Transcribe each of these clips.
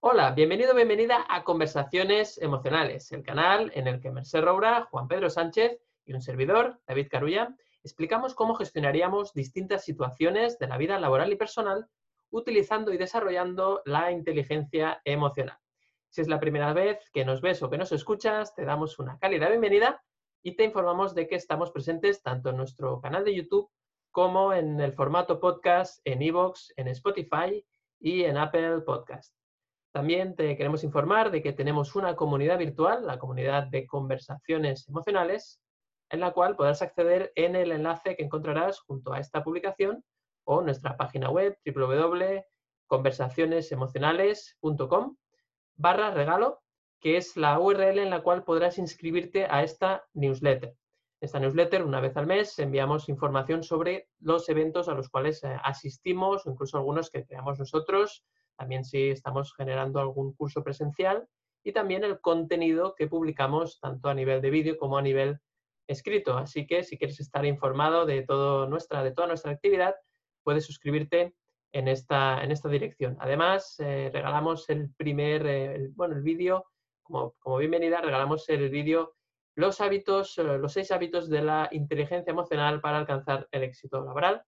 Hola, bienvenido, bienvenida a Conversaciones Emocionales, el canal en el que Merced Roura, Juan Pedro Sánchez y un servidor, David Carulla, explicamos cómo gestionaríamos distintas situaciones de la vida laboral y personal utilizando y desarrollando la inteligencia emocional. Si es la primera vez que nos ves o que nos escuchas, te damos una cálida bienvenida y te informamos de que estamos presentes tanto en nuestro canal de YouTube como en el formato podcast en iVoox, en Spotify y en Apple Podcast. También te queremos informar de que tenemos una comunidad virtual, la comunidad de conversaciones emocionales, en la cual podrás acceder en el enlace que encontrarás junto a esta publicación o nuestra página web www.conversacionesemocionales.com barra regalo, que es la URL en la cual podrás inscribirte a esta newsletter. Esta newsletter, una vez al mes, enviamos información sobre los eventos a los cuales eh, asistimos o incluso algunos que creamos nosotros, también si estamos generando algún curso presencial y también el contenido que publicamos tanto a nivel de vídeo como a nivel escrito. Así que si quieres estar informado de, nuestra, de toda nuestra actividad, puedes suscribirte en esta, en esta dirección. Además, eh, regalamos el primer, eh, bueno, el vídeo, como, como, bienvenida, regalamos el vídeo los hábitos, eh, los seis hábitos de la inteligencia emocional para alcanzar el éxito laboral.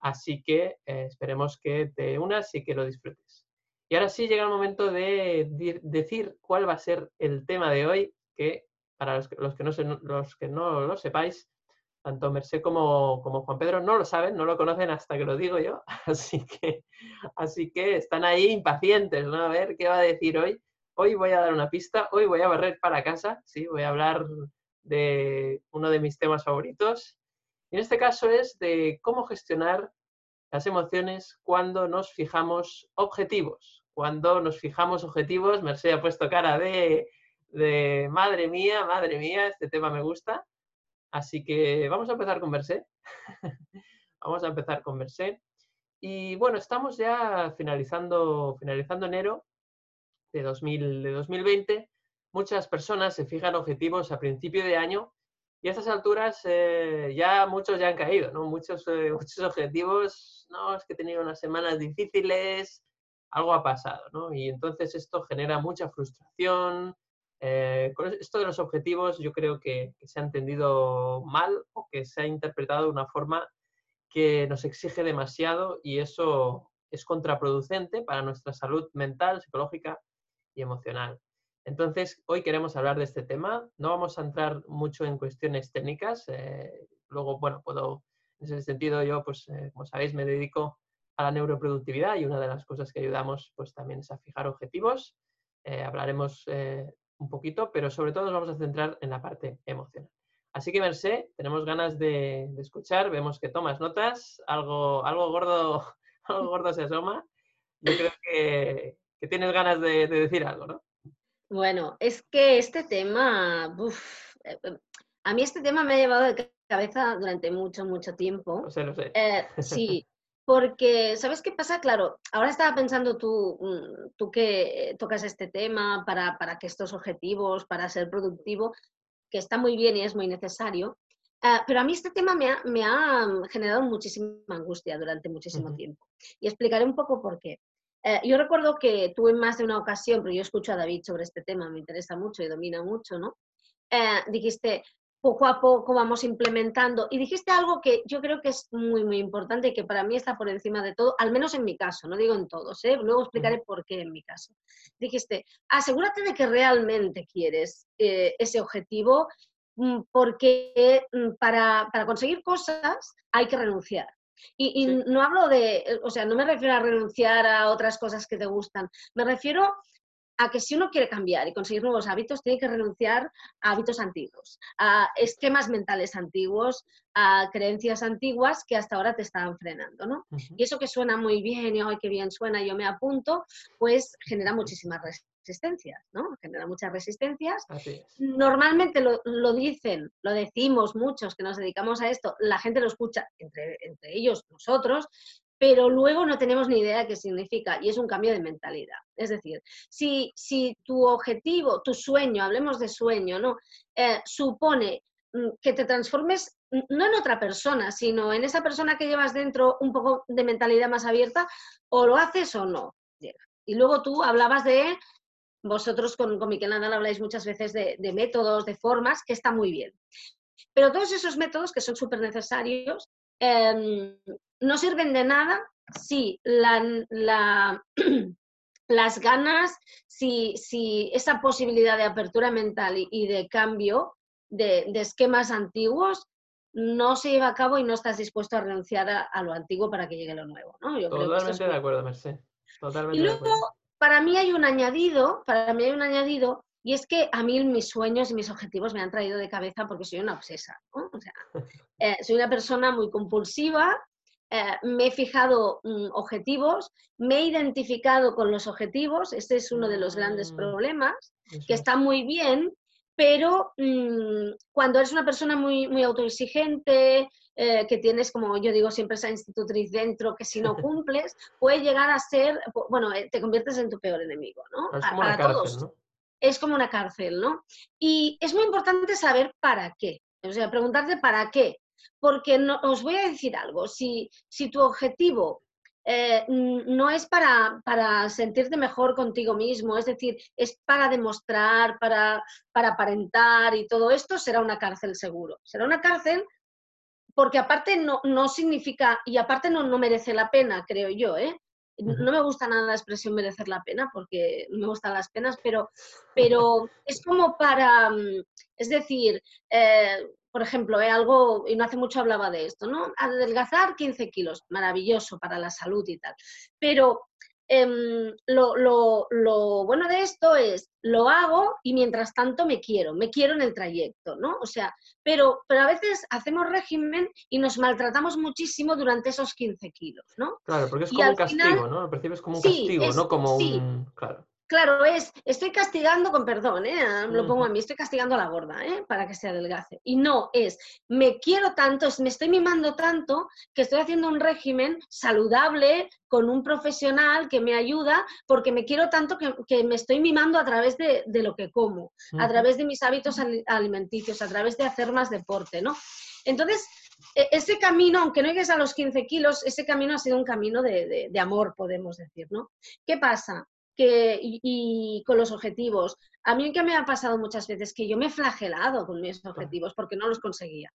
Así que esperemos que te unas y que lo disfrutes. Y ahora sí llega el momento de decir cuál va a ser el tema de hoy, que para los que, no, los que no lo sepáis, tanto Merced como, como, Juan Pedro no lo saben, no lo conocen hasta que lo digo yo, así que, así que están ahí impacientes, ¿no? A ver qué va a decir hoy. Hoy voy a dar una pista, hoy voy a barrer para casa, sí, voy a hablar de uno de mis temas favoritos. Y en este caso es de cómo gestionar las emociones cuando nos fijamos objetivos, cuando nos fijamos objetivos, Merced ha puesto cara de, de madre mía, madre mía, este tema me gusta. Así que vamos a empezar con Merced. vamos a empezar con Merced. Y bueno, estamos ya finalizando, finalizando enero de, 2000, de 2020. Muchas personas se fijan objetivos a principio de año y a estas alturas eh, ya muchos ya han caído, ¿no? Muchos, eh, muchos objetivos, no, es que he tenido unas semanas difíciles, algo ha pasado, ¿no? Y entonces esto genera mucha frustración. Eh, con esto de los objetivos yo creo que, se ha entendido mal o que se ha interpretado de una forma que nos exige demasiado y eso es contraproducente para nuestra salud mental, psicológica y emocional. Entonces, hoy queremos hablar de este tema. No vamos a entrar mucho en cuestiones técnicas. Eh, luego, bueno, puedo, en ese sentido, yo, pues, eh, como sabéis, me dedico a la neuroproductividad y una de las cosas que ayudamos pues también es a fijar objetivos. Eh, hablaremos eh, un poquito, pero sobre todo nos vamos a centrar en la parte emocional. Así que, Mercé, tenemos ganas de, escuchar, vemos que tomas notas, algo, algo, gordo, algo gordo se asoma. Yo creo que, tienes ganas de, decir algo, ¿no? Bueno, es que este tema, eh, a mí este tema me ha llevado de cabeza durante mucho, mucho tiempo. Lo sé, lo sé. sí, Porque, ¿sabes qué pasa? Claro, ahora estaba pensando tú, mm, tú que tocas este tema para, que estos objetivos, para ser productivo, que está muy bien y es muy necesario, ah, pero a mí este tema me ha, generado muchísima angustia durante muchísimo tiempo. Y explicaré un poco por qué. Eh, yo recuerdo que tú en más de una ocasión, pero yo escucho a David sobre este tema, me interesa mucho y domina mucho, ¿no? Eh, dijiste, poco a poco vamos implementando. Y dijiste algo que yo creo que es muy, muy importante y que para mí está por encima de todo, al menos en mi caso, no digo en todos, ¿eh? luego explicaré por qué en mi caso. Dijiste, asegúrate de que realmente quieres eh, ese objetivo mm, porque mm, para, conseguir cosas hay que renunciar. Y, y no hablo de, o sea, no me refiero a renunciar a otras cosas que te gustan, me refiero a que si uno quiere cambiar y conseguir nuevos hábitos, tiene que renunciar a hábitos antiguos, a esquemas mentales antiguos, a creencias antiguas que hasta ahora te estaban frenando, ¿no? Y eso que suena muy bien y hoy qué bien suena, yo me apunto, pues genera muchísimas resistencias, ¿no? Genera muchas resistencias. Normalmente lo, lo, dicen, lo decimos muchos que nos dedicamos a esto, la gente lo escucha, entre, entre ellos nosotros, pero luego no tenemos ni idea de qué significa y es un cambio de mentalidad. Es decir, si, si tu objetivo, tu sueño, hablemos de sueño, ¿no? Eh, supone mm, que te transformes no en otra persona, sino en esa persona que llevas dentro un poco de mentalidad más abierta, o lo haces o no. Y luego tú hablabas de, vosotros con, con Miquel Nadal habláis muchas veces de, métodos, de formas, que está muy bien. Pero todos esos métodos que son súper necesarios em, no sirven de nada si la, las ganas, si, si, esa posibilidad de apertura mental y, de cambio de, esquemas antiguos no se lleva a cabo y no estás dispuesto a renunciar a, lo antiguo para que llegue lo nuevo. ¿no? Totalmente de acuerdo, Merced. y luego, para mí hay un añadido, para mí hay un añadido, y es que a mí mis sueños y mis objetivos me han traído de cabeza porque soy una obsesa. Eh, soy una persona muy compulsiva, eh, me he fijado mm, objetivos, me he identificado con los objetivos, ese es uno de los grandes mm, problemas, que está muy bien, pero mm, cuando eres una persona muy, muy autoexigente, eh, que tienes, como yo digo siempre, esa institutriz dentro, que si no cumples, puede llegar a ser, bueno, eh, te conviertes en tu peor enemigo, ¿no? Es como una cárcel, ¿no? Es como una cárcel, ¿no? Y es muy importante saber para qué. O sea, preguntarte para qué porque no, os voy a decir algo, si, si tu objetivo eh, no es para, para, sentirte mejor contigo mismo, es decir, es para demostrar, para, para aparentar y todo esto, será una cárcel seguro. Será una cárcel porque aparte no, no significa, y aparte no, no merece la pena, creo yo, ¿eh? No me gusta nada la expresión merecer la pena porque me gustan las penas, pero, pero es como para, mm, es decir, eh, por ejemplo, eh, algo, y no hace mucho hablaba de esto, ¿no? Adelgazar 15 kilos, maravilloso para la salud y tal. Pero em, lo, bueno de esto es, lo hago y mientras tanto me quiero, me quiero en el trayecto, ¿no? O sea, pero, pero a veces hacemos régimen y nos maltratamos muchísimo durante esos 15 kilos, ¿no? Claro, porque es como un castigo, ¿no? Lo percibes como un castigo, no como un... Claro. Claro, es, estoy castigando con perdón, ¿eh? Ah, lo pongo a mí, estoy castigando a la gorda, ¿eh? Para que se adelgace. Y no, es, me quiero tanto, me estoy mimando tanto que estoy haciendo un régimen saludable con un profesional que me ayuda porque me quiero tanto que, me estoy mimando a través de, lo que como, a través de mis hábitos alimenticios, a través de hacer más deporte, ¿no? Entonces, e, ese camino, aunque no llegues a los 15 kilos, ese camino ha sido un camino de, de amor, podemos decir, ¿no? ¿Qué pasa? Que, y, con los objetivos. A mí que me ha pasado muchas veces que yo me he flagelado con mis objetivos porque no los conseguía.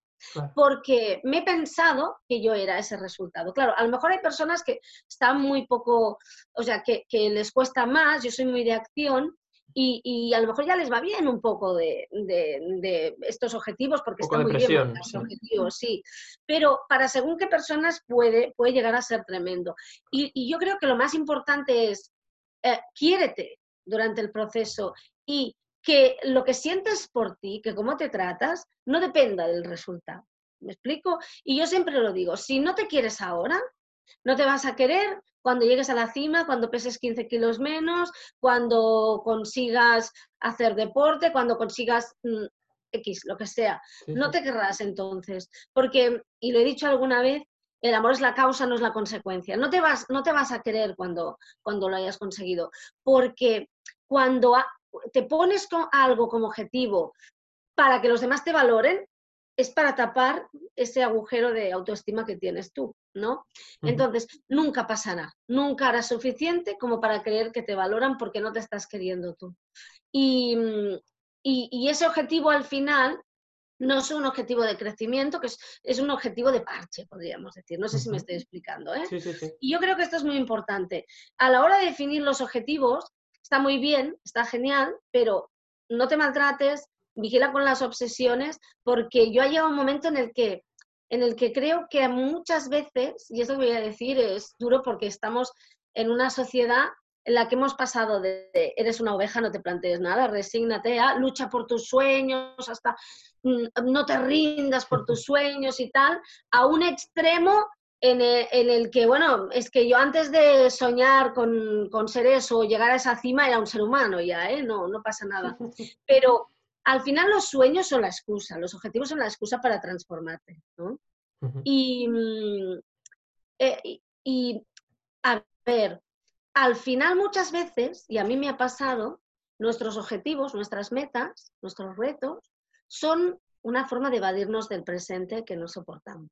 Porque me he pensado que yo era ese resultado. Claro, a lo mejor hay personas que están muy poco, o sea, que, que les cuesta más, yo soy muy de acción, y, y, a lo mejor ya les va bien un poco de, de, estos objetivos porque están muy bien los objetivos, sí. Pero para según qué personas puede, puede llegar a ser tremendo. Y, y, yo creo que lo más importante es eh, quiérete durante el proceso y que lo que sientes por ti, que cómo te tratas, no dependa del resultado. ¿Me explico? Y yo siempre lo digo, si no te quieres ahora, no te vas a querer cuando llegues a la cima, cuando peses 15 kilos menos, cuando consigas hacer deporte, cuando consigas mm, X, lo que sea. No te querrás entonces, porque, y lo he dicho alguna vez, el amor es la causa, no es la consecuencia. No te vas, no te vas a querer cuando, cuando lo hayas conseguido, porque cuando te pones con algo como objetivo para que los demás te valoren, es para tapar ese agujero de autoestima que tienes tú, ¿no? Entonces, nunca pasará, nunca hará suficiente como para creer que te valoran porque no te estás queriendo tú. y, y ese objetivo al final no es un objetivo de crecimiento, que es, un objetivo de parche, podríamos decir. No sé si me estoy explicando. ¿eh? Y yo creo que esto es muy importante. A la hora de definir los objetivos, está muy bien, está genial, pero no te maltrates, vigila con las obsesiones, porque yo ha llegado un momento en el que en el que creo que muchas veces, y esto que voy a decir es duro porque estamos en una sociedad en la que hemos pasado de, eres una oveja, no te plantees nada, resígnate a lucha por tus sueños, hasta mm, no te rindas por tus sueños y tal, a un extremo en el, que, bueno, es que yo antes de soñar con, ser eso, llegar a esa cima, era un ser humano ya, ¿eh? No, no pasa nada. Pero al final los sueños son la excusa, los objetivos son la excusa para transformarte, ¿no? y, mm, eh, y, a ver, al final muchas veces, y a mí me ha pasado, nuestros objetivos, nuestras metas, nuestros retos, son una forma de evadirnos del presente que no soportamos.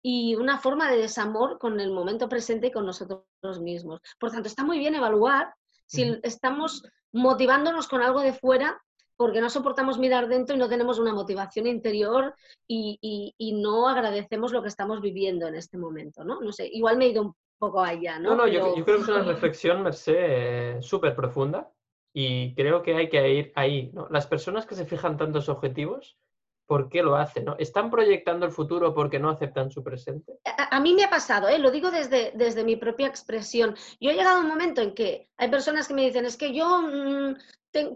y una forma de desamor con el momento presente y con nosotros mismos. Por tanto, está muy bien evaluar si estamos motivándonos con algo de fuera porque no soportamos mirar dentro y no tenemos una motivación interior y, no agradecemos lo que estamos viviendo en este momento, ¿no? No sé, igual me he ido un poco allá, ¿no? No, no, yo, creo que es una reflexión, Merced, eh, súper profunda y creo que hay que ir ahí, ¿no? Las personas que se fijan tantos objetivos, ¿por qué lo hacen? ¿no? ¿Están proyectando el futuro porque no aceptan su presente? A, mí me ha pasado, ¿eh? lo digo desde, desde mi propia expresión. Yo he llegado a un momento en que hay personas que me dicen, es que yo mm,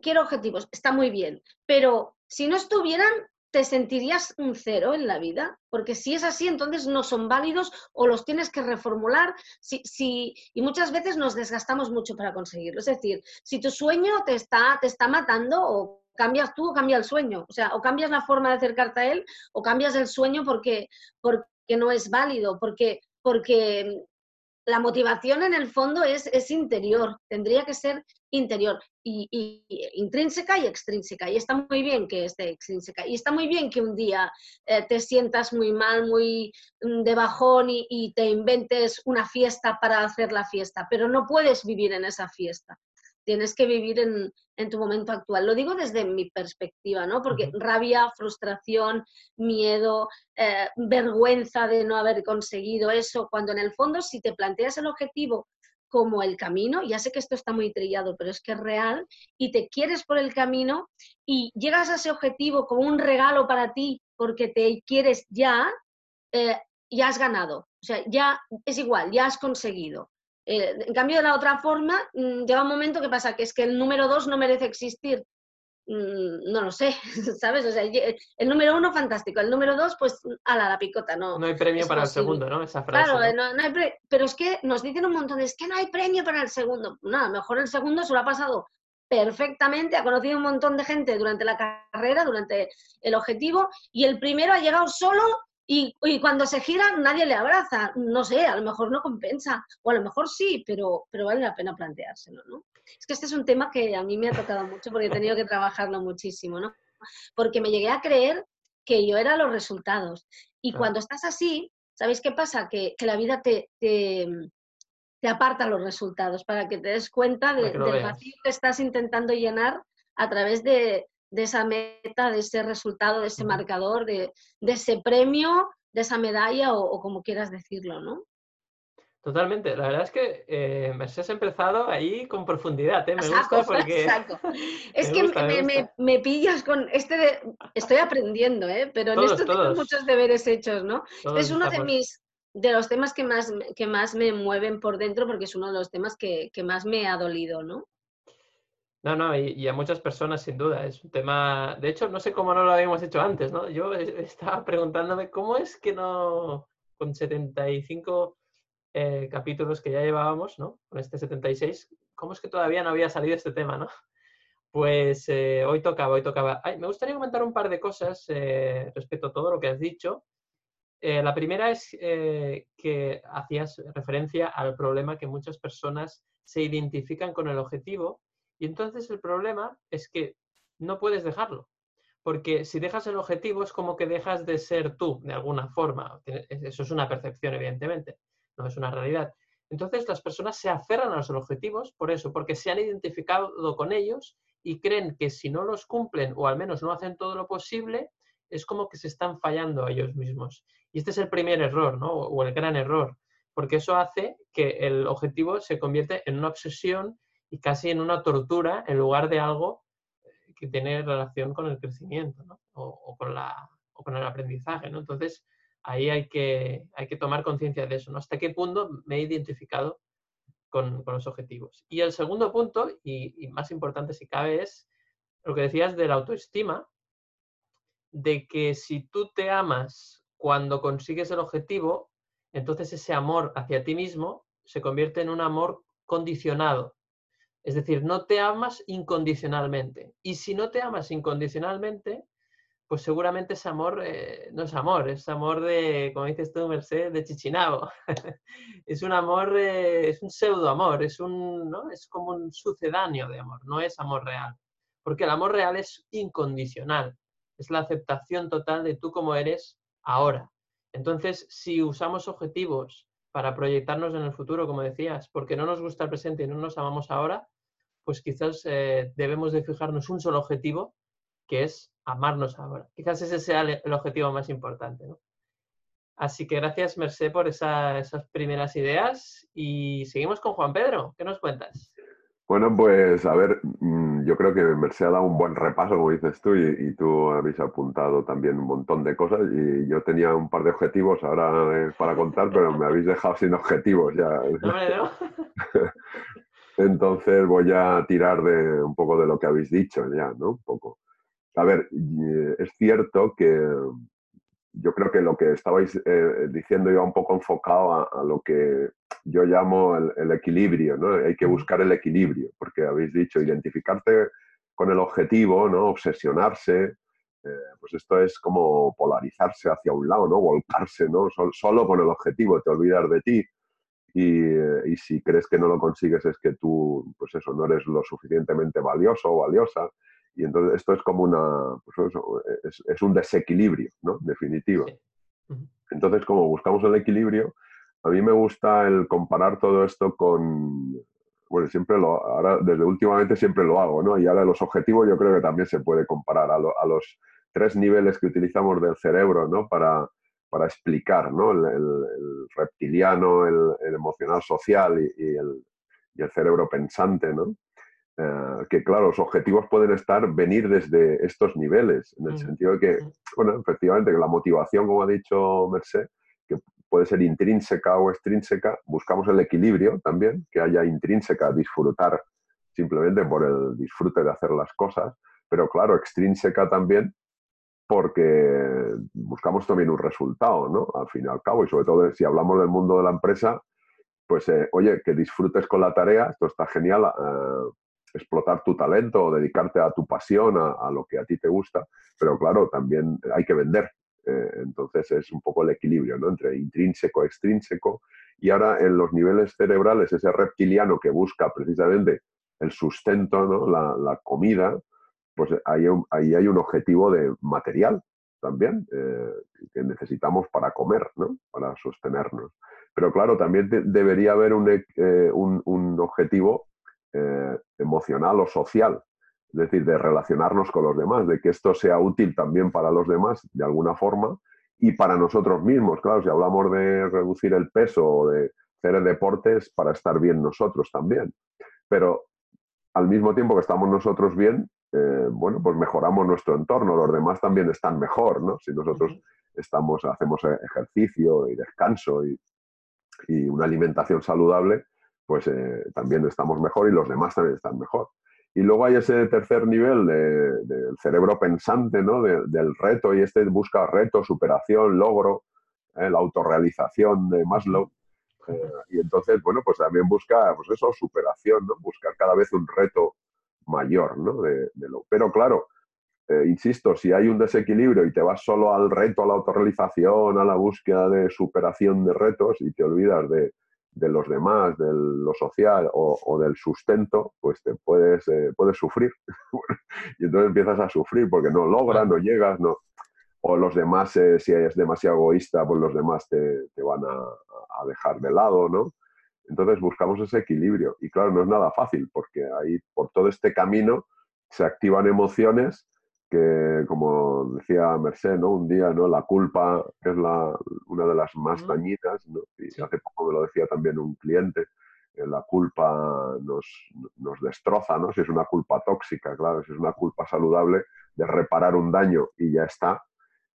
quiero objetivos, está muy bien, pero si no estuvieran, ¿te sentirías un cero en la vida? Porque si es así, entonces no son válidos o los tienes que reformular si, si, y muchas veces nos desgastamos mucho para conseguirlo. Es decir, si tu sueño te está, te está matando o cambias tú o cambia el sueño, o sea, o cambias la forma de acercarte a él o cambias el sueño porque, porque no es válido, porque, porque la motivación en el fondo es, es interior, tendría que ser interior y, intrínseca y extrínseca. Y está muy bien que esté extrínseca. Y está muy bien que un día eh, te sientas muy mal, muy mm, de bajón y, y, te inventes una fiesta para hacer la fiesta, pero no puedes vivir en esa fiesta tienes que vivir en, tu momento actual. Lo digo desde mi perspectiva, ¿no? Porque rabia, frustración, miedo, eh, vergüenza de no haber conseguido eso, cuando en el fondo si te planteas el objetivo como el camino, ya sé que esto está muy trillado, pero es que es real, y te quieres por el camino y llegas a ese objetivo como un regalo para ti porque te quieres ya, eh, ya has ganado. O sea, ya es igual, ya has conseguido. Eh, en cambio, de la otra forma, mm, llega un momento que pasa que es que el número dos no merece existir. Mm, no lo sé, ¿sabes? O sea, el número uno, fantástico. El número dos, pues, a la, picota, ¿no? No hay premio para el segundo, ¿no? Esa frase. Claro, ¿no? hay pero es que nos dicen un montón es que no hay premio para el segundo. No, a lo mejor el segundo se lo ha pasado perfectamente, ha conocido un montón de gente durante la carrera, durante el objetivo, y el primero ha llegado solo y, cuando se gira nadie le abraza. No sé, a lo mejor no compensa, o a lo mejor sí, pero, pero vale la pena planteárselo, ¿no? Es que este es un tema que a mí me ha tocado mucho porque he tenido que trabajarlo muchísimo, ¿no? Porque me llegué a creer que yo era los resultados. Y cuando estás así, ¿sabéis qué pasa? Que, la vida te, te, aparta los resultados para que te des cuenta del vacío que estás intentando llenar a través de, de esa meta, de ese resultado, de ese marcador, de, ese premio, de esa medalla o, como quieras decirlo, ¿no? Totalmente. La verdad es que eh, me has empezado ahí con profundidad. ¿eh? Me gusta porque... Es que me, pillas con este... De... Estoy aprendiendo, ¿eh? pero en esto tengo muchos deberes hechos, ¿no? es uno de mis de los temas que más, que más me mueven por dentro porque es uno de los temas que, que más me ha dolido, ¿no? No, no, y, a muchas personas sin duda. Es un tema, de hecho, no sé cómo no lo habíamos hecho antes, ¿no? Yo estaba preguntándome cómo es que no, con 75 eh, capítulos que ya llevábamos, ¿no? Con este 76, ¿cómo es que todavía no había salido este tema, ¿no? Pues eh, hoy tocaba, hoy tocaba. me gustaría comentar un par de cosas eh, respecto a todo lo que has dicho. la primera es que hacías referencia al problema que muchas personas se identifican con el objetivo y entonces el problema es que no puedes dejarlo, porque si dejas el objetivo es como que dejas de ser tú, de alguna forma. Eso es una percepción, evidentemente, no es una realidad. Entonces las personas se aferran a los objetivos por eso, porque se han identificado con ellos y creen que si no los cumplen o al menos no hacen todo lo posible, es como que se están fallando a ellos mismos. Y este es el primer error, ¿no? O el gran error, porque eso hace que el objetivo se convierte en una obsesión y casi en una tortura en lugar de algo que tiene relación con el crecimiento o, con la, o, con el aprendizaje. ¿no? Entonces, ahí hay que, hay que tomar conciencia de eso. ¿no? ¿Hasta qué punto me he identificado con, con los objetivos? Y el segundo punto, y, más importante si cabe, es lo que decías de la autoestima, de que si tú te amas cuando consigues el objetivo, entonces ese amor hacia ti mismo se convierte en un amor condicionado. Es decir, no te amas incondicionalmente. Y si no te amas incondicionalmente, pues seguramente ese amor eh, no es amor, es amor de, como dices tú, Merced, de chichinabo. es un amor, es un pseudo amor, es, un, ¿no? es como un sucedáneo de amor, no es amor real. Porque el amor real es incondicional, es la aceptación total de tú como eres ahora. Entonces, si usamos objetivos para proyectarnos en el futuro, como decías, porque no nos gusta el presente y no nos amamos ahora, pues quizás eh, debemos de fijarnos un solo objetivo, que es amarnos ahora. Quizás ese sea el objetivo más importante. ¿no? Así que gracias, Merced, por esas primeras ideas y seguimos con Juan Pedro. ¿Qué nos cuentas? Bueno, pues a ver, yo creo que Merced ha dado un buen repaso, como dices tú, y, tú habéis apuntado también un montón de cosas. Y yo tenía un par de objetivos ahora para contar, pero me habéis dejado sin objetivos ya. No, Entonces voy a tirar de un poco de lo que habéis dicho ya, ¿no? Un poco. A ver, es cierto que yo creo que lo que estabais eh, diciendo iba un poco enfocado a, lo que yo llamo el, equilibrio, ¿no? Hay que buscar el equilibrio, porque habéis dicho identificarte con el objetivo, ¿no? Obsesionarse, eh, pues esto es como polarizarse hacia un lado, ¿no? Volcarse, ¿no? solo con el objetivo, te olvidas de ti. Y, y, si crees que no lo consigues es que tú, pues eso, no eres lo suficientemente valioso o valiosa. Y entonces esto es como una, pues es, un desequilibrio, ¿no? Definitivo. Entonces, como buscamos el equilibrio, a mí me gusta el comparar todo esto con, bueno, siempre lo, ahora desde últimamente siempre lo hago, ¿no? Y ahora los objetivos yo creo que también se puede comparar a, los tres niveles que utilizamos del cerebro, ¿no? Para, para explicar, ¿no? El, reptiliano, el, emocional social y, y, el, y el cerebro pensante, ¿no? Eh, que claro, los objetivos pueden estar, venir desde estos niveles, en el mm, sentido de que, bueno, efectivamente, que la motivación, como ha dicho Merced, que puede ser intrínseca o extrínseca, buscamos el equilibrio también, que haya intrínseca, disfrutar simplemente por el disfrute de hacer las cosas, pero claro, extrínseca también porque buscamos también un resultado, ¿no? Al fin y al cabo, y sobre todo si hablamos del mundo de la empresa, pues eh, oye, que disfrutes con la tarea, esto está genial, eh, explotar tu talento o dedicarte a tu pasión, a, lo que a ti te gusta, pero claro, también hay que vender. Eh, entonces es un poco el equilibrio ¿no? entre intrínseco, extrínseco. Y ahora en los niveles cerebrales, ese reptiliano que busca precisamente el sustento, ¿no? la, comida, pues ahí, ahí, hay un objetivo de material también eh, que necesitamos para comer, ¿no? para sostenernos. Pero claro, también debería haber un, eh, un, un objetivo eh, emocional o social, es decir, de relacionarnos con los demás, de que esto sea útil también para los demás de alguna forma y para nosotros mismos. Claro, si hablamos de reducir el peso o de hacer deportes para estar bien nosotros también. Pero al mismo tiempo que estamos nosotros bien, eh, bueno, pues mejoramos nuestro entorno, los demás también están mejor, ¿no? Si nosotros estamos, hacemos ejercicio y descanso y, y una alimentación saludable, pues eh, también estamos mejor y los demás también están mejor. Y luego hay ese tercer nivel del cerebro pensante, ¿no? del reto, y este busca reto, superación, logro, ¿eh? la autorrealización de Maslow. Eh, y entonces, bueno, pues también busca, pues eso, superación, ¿no? Buscar cada vez un reto mayor, ¿no? De, lo, pero claro, insisto, si hay un desequilibrio y te vas solo al reto, a la autorrealización, a la búsqueda de superación de retos y te olvidas de, de los demás, de lo social o, del sustento, pues te puedes, eh, puedes sufrir. y entonces empiezas a sufrir porque no logras, no llegas, no. O los demás, eh, si eres demasiado egoísta, pues los demás te, van a, dejar de lado, ¿no? Entonces buscamos ese equilibrio. Y claro, no es nada fácil porque ahí por todo este camino se activan emociones que, como decía Merced, ¿no? Un día, ¿no? La culpa es la, una de las más dañinas, ¿no? Y hace poco me lo decía también un cliente, eh, la culpa nos, nos, destroza, ¿no? Si es una culpa tóxica, claro, si es una culpa saludable de reparar un daño y ya está,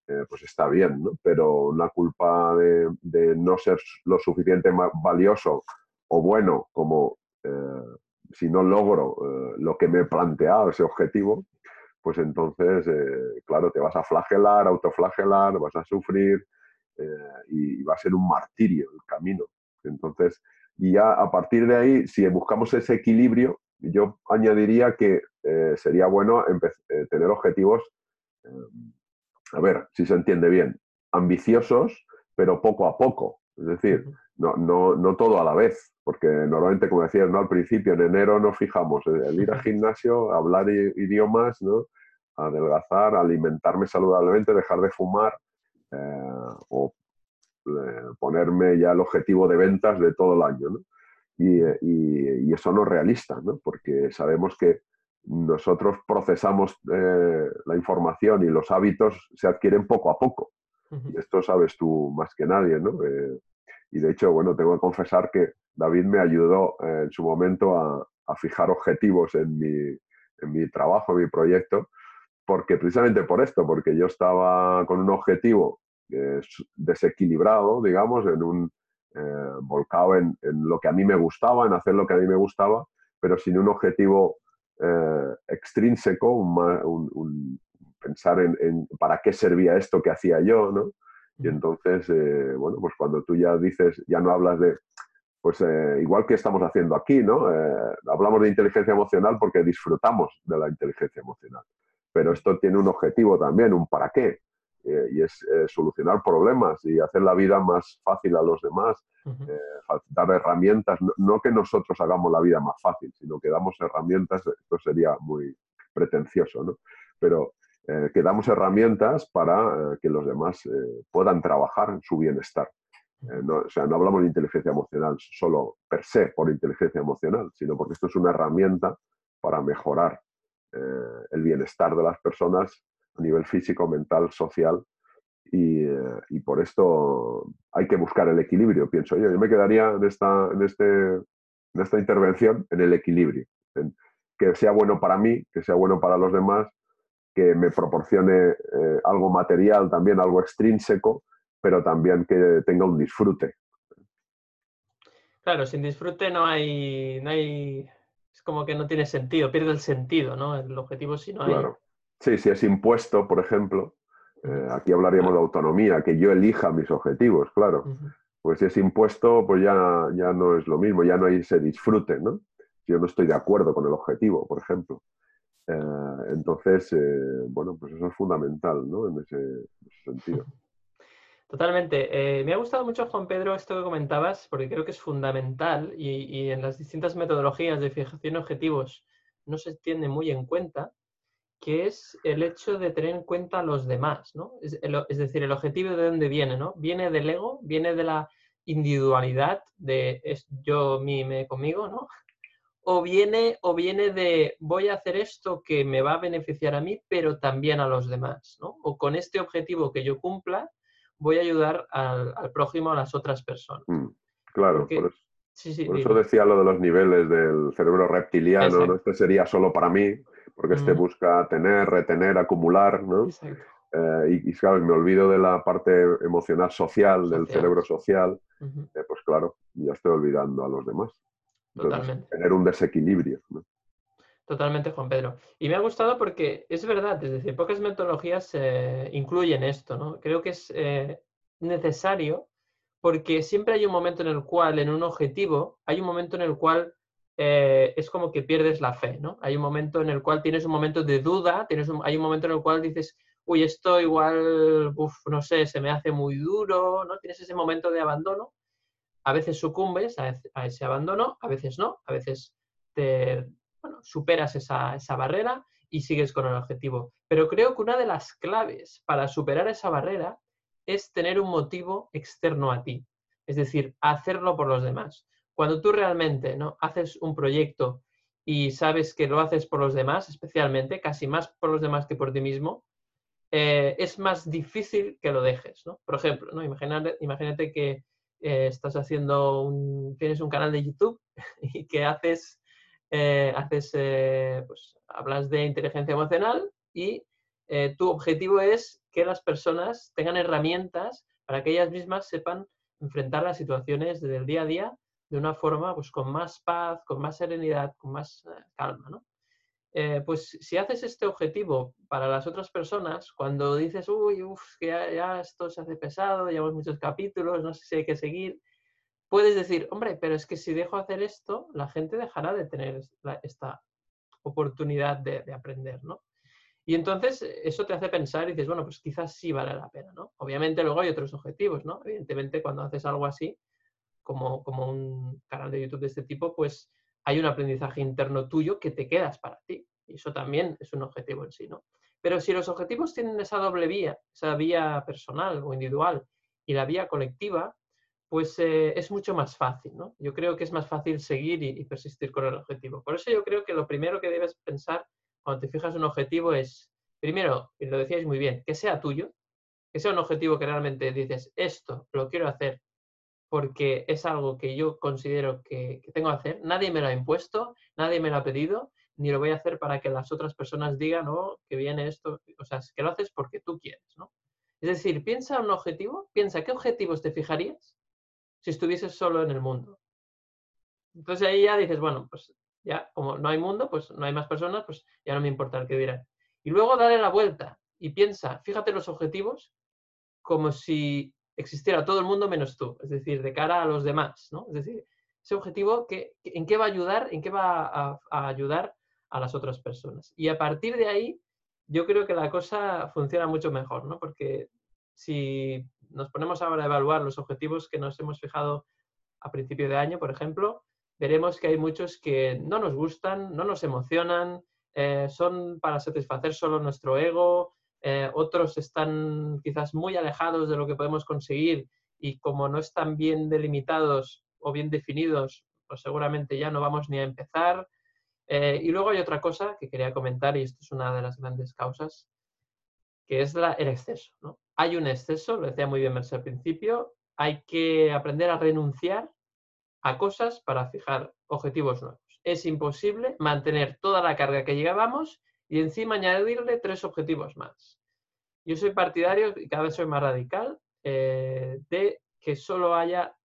eh, pues está bien, ¿no? Pero una culpa de, de, no ser lo suficiente valioso o bueno como eh, si no logro lo que me he planteado, ese objetivo, pues entonces, eh, claro, te vas a flagelar, autoflagelar, vas a sufrir eh, y va a ser un martirio el camino. Entonces, y ya a partir de ahí, si buscamos ese equilibrio, yo añadiría que eh, sería bueno tener objetivos, a ver si se entiende bien, ambiciosos, pero poco a poco. Es decir, no, no, no todo a la vez, porque normalmente, como decías ¿no? al principio, en enero nos fijamos el ir al gimnasio, hablar idiomas, ¿no? adelgazar, alimentarme saludablemente, dejar de fumar, eh, o ponerme ya el objetivo de ventas de todo el año. ¿no? Y, y, eso no es realista, ¿no? porque sabemos que nosotros procesamos eh, la información y los hábitos se adquieren poco a poco. Y esto sabes tú más que nadie, ¿no? Eh, y de hecho, bueno, tengo que confesar que David me ayudó eh, en su momento a, fijar objetivos en mi, en mi, trabajo, en mi proyecto, porque precisamente por esto, porque yo estaba con un objetivo desequilibrado, digamos, en un volcado en, en, lo que a mí me gustaba, en hacer lo que a mí me gustaba, pero sin un objetivo eh, extrínseco, pensar en, para qué servía esto que hacía yo, ¿no? Y entonces, eh, bueno, pues cuando tú ya dices, ya no hablas de, pues eh, igual que estamos haciendo aquí, ¿no? hablamos de inteligencia emocional porque disfrutamos de la inteligencia emocional, pero esto tiene un objetivo también, un para qué. Eh, y es eh, solucionar problemas y hacer la vida más fácil a los demás, eh, dar herramientas, no, que nosotros hagamos la vida más fácil, sino que damos herramientas, esto sería muy pretencioso, ¿no? pero que damos herramientas para que los demás puedan trabajar en su bienestar. no, o sea, no hablamos de inteligencia emocional solo per se por inteligencia emocional, sino porque esto es una herramienta para mejorar el bienestar de las personas a nivel físico, mental, social, y, y, por esto hay que buscar el equilibrio, pienso yo. Yo me quedaría en esta, en este, en esta intervención en el equilibrio, en que sea bueno para mí, que sea bueno para los demás, que me proporcione eh, algo material también, algo extrínseco, pero también que tenga un disfrute. Claro, sin disfrute no hay, no hay, es como que no tiene sentido, pierde el sentido, ¿no? El objetivo si no hay. Claro. Sí, si es impuesto, por ejemplo, eh, aquí hablaríamos de autonomía, que yo elija mis objetivos, claro. Pues si es impuesto, pues ya, ya no es lo mismo, ya no hay ese disfrute, ¿no? Si yo no estoy de acuerdo con el objetivo, por ejemplo. Eh, entonces, eh, bueno, pues eso es fundamental, ¿no? En ese, sentido. Totalmente. me ha gustado mucho, Juan Pedro, esto que comentabas, porque creo que es fundamental y, en las distintas metodologías de fijación de objetivos no se tiene muy en cuenta que es el hecho de tener en cuenta a los demás, ¿no? Es, decir, el objetivo de dónde viene, ¿no? Viene del ego, viene de la individualidad, de es yo, mí, me, conmigo, ¿no? O viene, o viene de voy a hacer esto que me va a beneficiar a mí, pero también a los demás, ¿no? O con este objetivo que yo cumpla, voy a ayudar al, prójimo, a las otras personas. Mm, claro, por eso, decía lo de los niveles del cerebro reptiliano, ¿no? Este sería solo para mí, porque este busca tener, retener, acumular, ¿no? Eh, y, claro, me olvido de la parte emocional social, del cerebro social, eh, pues claro, ya estoy olvidando a los demás. Totalmente. tener un desequilibrio. ¿no? Totalmente, Juan Pedro. Y me ha gustado porque es verdad, es decir, pocas metodologías eh, incluyen esto, ¿no? Creo que es necesario porque siempre hay un momento en el cual, en un objetivo, hay un momento en el cual eh, es como que pierdes la fe, ¿no? Hay un momento en el cual tienes un momento de duda, tienes hay un momento en el cual dices, uy, esto igual, no sé, se me hace muy duro, ¿no? Tienes ese momento de abandono. A veces sucumbes a, ese abandono, a veces no, a veces te, superas esa, barrera y sigues con el objetivo. Pero creo que una de las claves para superar esa barrera es tener un motivo externo a ti, es decir, hacerlo por los demás. Cuando tú realmente ¿no? haces un proyecto y sabes que lo haces por los demás, especialmente, casi más por los demás que por ti mismo, eh, es más difícil que lo dejes. ¿no? Por ejemplo, ¿no? imagínate, imagínate que eh, estás haciendo un, tienes un canal de YouTube y que haces, eh, haces pues, hablas de inteligencia emocional y tu objetivo es que las personas tengan herramientas para que ellas mismas sepan enfrentar las situaciones del día a día de una forma pues con más paz, con más serenidad, con más eh, calma, ¿no? Eh, pues si haces este objetivo para las otras personas, cuando dices, uy, uff, que ya, esto se hace pesado, llevamos muchos capítulos, no sé si hay que seguir, puedes decir, hombre, pero es que si dejo hacer esto, la gente dejará de tener esta oportunidad de, de, aprender, ¿no? Y entonces eso te hace pensar y dices, bueno, pues quizás sí vale la pena, ¿no? Obviamente luego hay otros objetivos, ¿no? Evidentemente cuando haces algo así, como, como un canal de YouTube de este tipo, pues hay un aprendizaje interno tuyo que te quedas para ti. Y eso también es un objetivo en sí, ¿no? Pero si los objetivos tienen esa doble vía, esa vía personal o individual, y la vía colectiva, pues eh, es mucho más fácil, ¿no? Yo creo que es más fácil seguir y, persistir con el objetivo. Por eso yo creo que lo primero que debes pensar cuando te fijas un objetivo es, primero, y lo decíais muy bien, que sea tuyo, que sea un objetivo que realmente dices, esto lo quiero hacer porque es algo que yo considero que, tengo que hacer, nadie me lo ha impuesto, nadie me lo ha pedido, ni lo voy a hacer para que las otras personas digan, oh, que viene esto, o sea, que lo haces porque tú quieres, ¿no? Es decir, piensa un objetivo, piensa qué objetivos te fijarías si estuvieses solo en el mundo. Entonces ahí ya dices, bueno, pues ya como no hay mundo, pues no hay más personas, pues ya no me importa el que dirán. Y luego dale la vuelta y piensa, fíjate los objetivos como si existiera todo el mundo menos tú, es decir, de cara a los demás, ¿no? Es decir, ese objetivo, que, ¿en qué va a ayudar? ¿En qué va a, a ayudar a las otras personas? Y a partir de ahí, yo creo que la cosa funciona mucho mejor, ¿no? Porque si nos ponemos ahora a evaluar los objetivos que nos hemos fijado a principio de año, por ejemplo, veremos que hay muchos que no nos gustan, no nos emocionan, eh, son para satisfacer solo nuestro ego, eh, otros están quizás muy alejados de lo que podemos conseguir y como no están bien delimitados o bien definidos, pues seguramente ya no vamos ni a empezar. Eh, y luego hay otra cosa que quería comentar, y esto es una de las grandes causas, que es la, el exceso. Hay un exceso, lo decía muy bien Mercedes al principio, hay que aprender a renunciar a cosas para fijar objetivos nuevos. Es imposible mantener toda la carga que llevábamos y encima añadirle tres objetivos más. Yo soy partidario, y cada vez soy más radical, eh, de que solo haya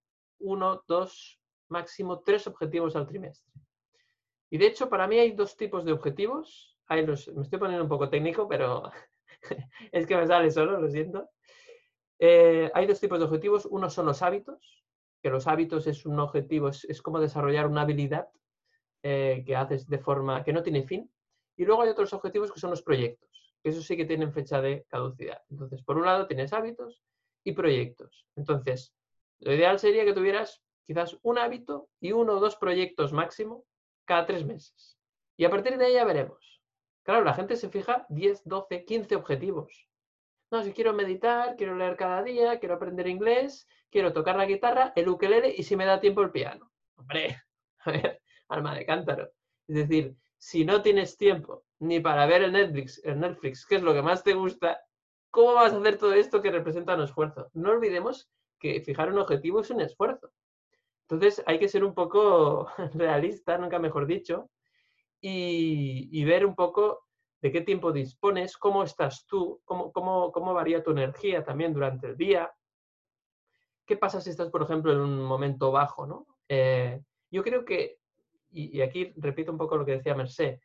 uno, dos, máximo tres objetivos al trimestre. Y de hecho, para mí hay dos tipos de objetivos. Los, me estoy poniendo un poco técnico, pero es que me sale solo, lo siento. Eh, hay dos tipos de objetivos. Uno son los hábitos, que los hábitos es un objetivo, es, como desarrollar una habilidad eh, que haces de forma que no tiene fin. Y luego hay otros objetivos que son los proyectos, que eso sí que tienen fecha de caducidad. Entonces, por un lado tienes hábitos y proyectos. Entonces, lo ideal sería que tuvieras quizás un hábito y uno o dos proyectos máximo cada tres meses. Y a partir de ahí ya veremos. Claro, la gente se fija 10, 12, 15 objetivos. No, si quiero meditar, quiero leer cada día, quiero aprender inglés, quiero tocar la guitarra, el ukelele y si me da tiempo el piano. Hombre, alma de cántaro. Es decir, si no tienes tiempo ni para ver el Netflix, el Netflix, que es lo que más te gusta, ¿cómo vas a hacer todo esto que representa un esfuerzo? No olvidemos que fijar un objetivo es un esfuerzo. Entonces hay que ser un poco realista, nunca mejor dicho, y, ver un poco de qué tiempo dispones, cómo estás tú, cómo, cómo, varía tu energía también durante el día. ¿Qué pasa si estás, por ejemplo, en un momento bajo? ¿no? Eh, yo creo que, y, aquí repito un poco lo que decía Merced,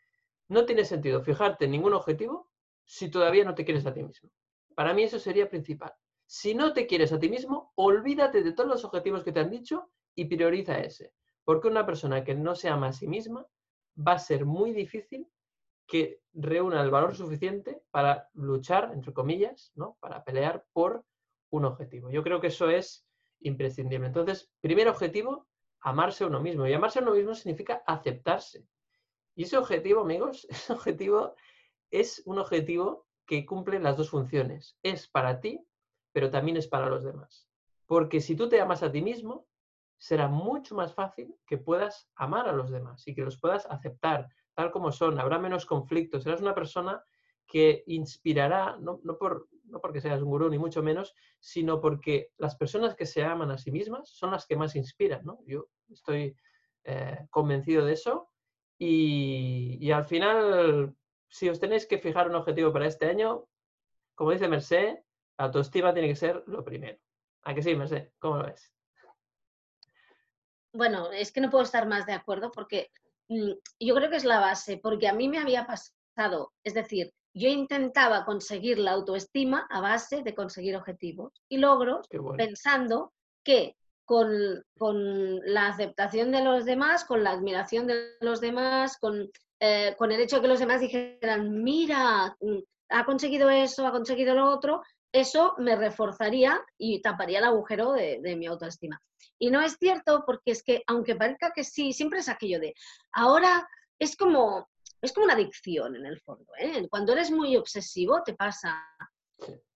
no tiene sentido fijarte en ningún objetivo si todavía no te quieres a ti mismo. Para mí eso sería principal. Si no te quieres a ti mismo, olvídate de todos los objetivos que te han dicho y prioriza ese. Porque una persona que no se ama a sí misma va a ser muy difícil que reúna el valor suficiente para luchar, entre comillas, ¿no? para pelear por un objetivo. Yo creo que eso es imprescindible. Entonces, primer objetivo, amarse a uno mismo. Y amarse a uno mismo significa aceptarse. Y ese objetivo, amigos, ese objetivo es un objetivo que cumple las dos funciones. Es para ti, pero también es para los demás. Porque si tú te amas a ti mismo, será mucho más fácil que puedas amar a los demás y que los puedas aceptar tal como son. Habrá menos conflictos. Serás una persona que inspirará, no, por, no porque seas un gurú ni mucho menos, sino porque las personas que se aman a sí mismas son las que más inspiran. ¿no? Yo estoy eh, convencido de eso y, y, al final, si os tenéis que fijar un objetivo para este año, como dice Merced, la autoestima tiene que ser lo primero. ¿A que sí, Merced? ¿Cómo lo ves? bueno, es que no puedo estar más de acuerdo porque mm, yo creo que es la base, porque a mí me había pasado, es decir, yo intentaba conseguir la autoestima a base de conseguir objetivos y logros pensando que con, la aceptación de los demás, con la admiración de los demás, con, eh, con el hecho de que los demás dijeran, mira, mm, ha conseguido eso, ha conseguido lo otro, eso me reforzaría y taparía el agujero de, mi autoestima. Y no es cierto porque es que, aunque parezca que sí, siempre es aquello de, ahora es como, es como una adicción en el fondo. ¿eh? Cuando eres muy obsesivo te pasa,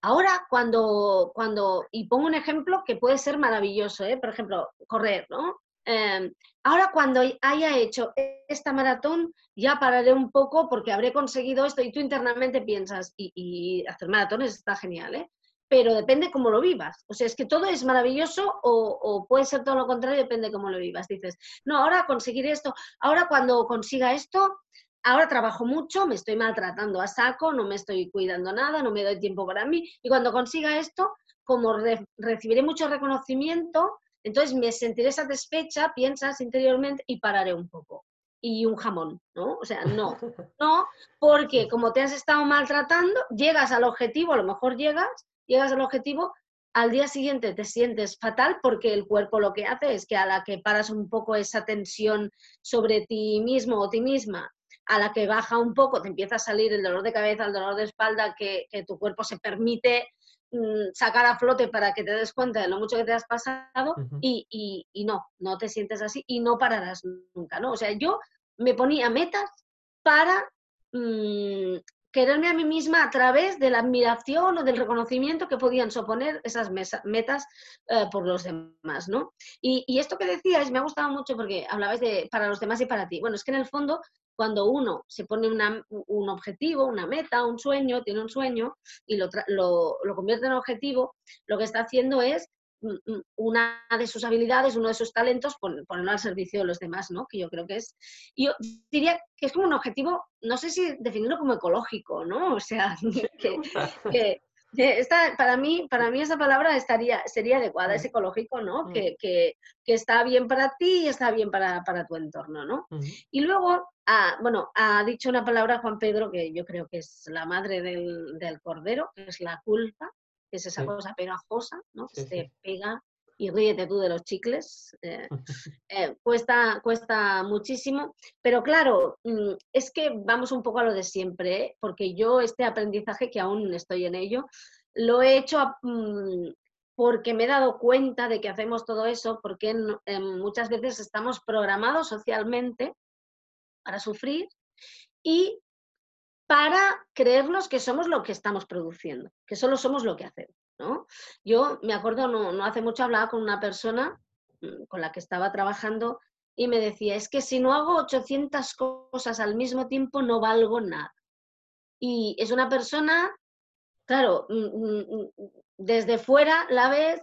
Ahora, cuando, cuando, y pongo un ejemplo que puede ser maravilloso, ¿eh? por ejemplo, correr, ¿no? Em, ahora cuando haya hecho esta maratón, ya pararé un poco porque habré conseguido esto y tú internamente piensas, y, hacer maratones está genial, ¿eh? pero depende cómo lo vivas. O sea, es que todo es maravilloso o, o, puede ser todo lo contrario, depende cómo lo vivas. Dices, no, ahora conseguir esto, ahora cuando consiga esto, ahora trabajo mucho, me estoy maltratando a saco, no me estoy cuidando nada, no me doy tiempo para mí, y cuando consiga esto, como recibiré mucho reconocimiento, entonces me sentiré satisfecha, piensas interiormente y pararé un poco. Y un jamón, ¿no? O sea, no, no, porque como te has estado maltratando, llegas al objetivo, a lo mejor llegas, llegas al objetivo, al día siguiente te sientes fatal porque el cuerpo lo que hace es que a la que paras un poco esa tensión sobre ti mismo o ti misma, a la que baja un poco, te empieza a salir el dolor de cabeza, el dolor de espalda, que, que tu cuerpo se permite Mm, sacar a flote para que te des cuenta de lo mucho que te has pasado y, y, no, no te sientes así y no pararás nunca, ¿no? O sea, yo me ponía metas para mm, quererme a mí misma a través de la admiración o del reconocimiento que podían suponer esas metas eh, por los demás, ¿no? Y, esto que decías me ha gustado mucho porque hablabais de para los demás y para ti. Bueno, es que en el fondo cuando uno se pone un objetivo, una meta, un sueño, tiene un sueño y lo, lo, convierte en objetivo, lo que está haciendo es una de sus habilidades, uno de sus talentos, ponerlo al servicio de los demás, ¿no? Que yo creo que es, yo diría que es como un objetivo, no sé si definirlo como ecológico, ¿no? O sea, que, esta, para, mí, para mí esa palabra estaría, sería adecuada, es ecológico, ¿no? Que, que, que, está bien para ti y está bien para, para tu entorno, ¿no? Y luego, ah, bueno, ha dicho una palabra Juan Pedro que yo creo que es la madre del, del cordero, que es la culpa, que es esa cosa pegajosa, ¿no? Que se pega y ríete tú de los chicles, eh, eh, cuesta, cuesta muchísimo. Pero claro, mm, es que vamos un poco a lo de siempre, ¿eh? porque yo este aprendizaje, que aún estoy en ello, lo he hecho mm, porque me he dado cuenta de que hacemos todo eso, porque muchas veces estamos programados socialmente para sufrir y para creernos que somos lo que estamos produciendo, que solo somos lo que hacemos. Yo me acuerdo, no, hace mucho hablaba con una persona mm, con la que estaba trabajando y me decía, es que si no hago 800 cosas al mismo tiempo no valgo nada. Y es una persona, claro, mm, mm, desde fuera la ves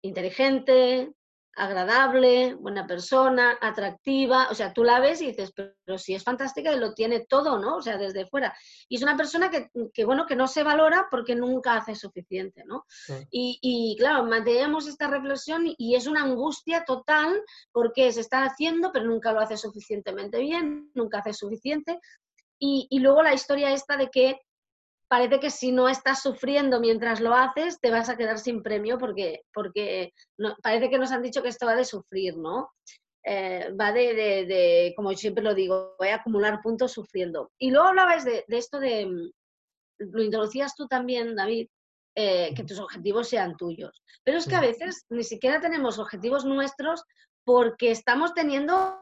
inteligente, agradable, buena persona, atractiva, o sea, tú la ves y dices, pero, si es fantástica y lo tiene todo, ¿no? O sea, desde fuera. Y es una persona que, bueno, que no se valora porque nunca hace suficiente, ¿no? Y, y, claro, mantenemos esta reflexión y es una angustia total porque se está haciendo, pero nunca lo hace suficientemente bien, nunca hace suficiente. Y, y luego la historia esta de que parece que si no estás sufriendo mientras lo haces, te vas a quedar sin premio porque, porque parece que nos han dicho que esto va de sufrir, ¿no? Eh, va de, de, como yo siempre lo digo, voy a acumular puntos sufriendo. Y luego hablabas de, de esto de, lo introducías tú también, David, eh, que tus objetivos sean tuyos. Pero es que a veces ni siquiera tenemos objetivos nuestros porque estamos teniendo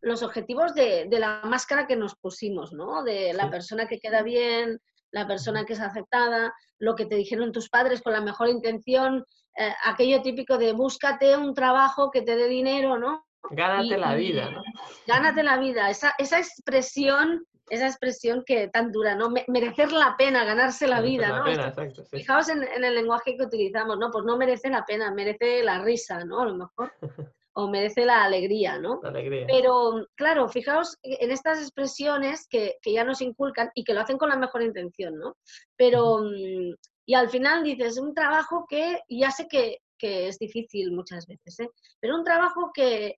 los objetivos de, de la máscara que nos pusimos, ¿no? De la persona que queda bien, la persona que es aceptada, lo que te dijeron tus padres con la mejor intención, eh, aquello típico de búscate un trabajo que te dé dinero, ¿no? Gánate la vida, ¿no? Gánate la vida, esa, esa expresión esa expresión que tan dura, ¿no? Merecer la pena, ganarse la vida, ¿no? Fijaos en, en, el lenguaje que utilizamos, ¿no? Pues no merece la pena, merece la risa, ¿no? A lo mejor. o merece la alegría, ¿no? Pero, claro, fijaos en estas expresiones que, ya nos inculcan y que lo hacen con la mejor intención, ¿no? Pero, mm, y al final dices, un trabajo que ya sé que, es difícil muchas veces, ¿eh? Pero un trabajo que,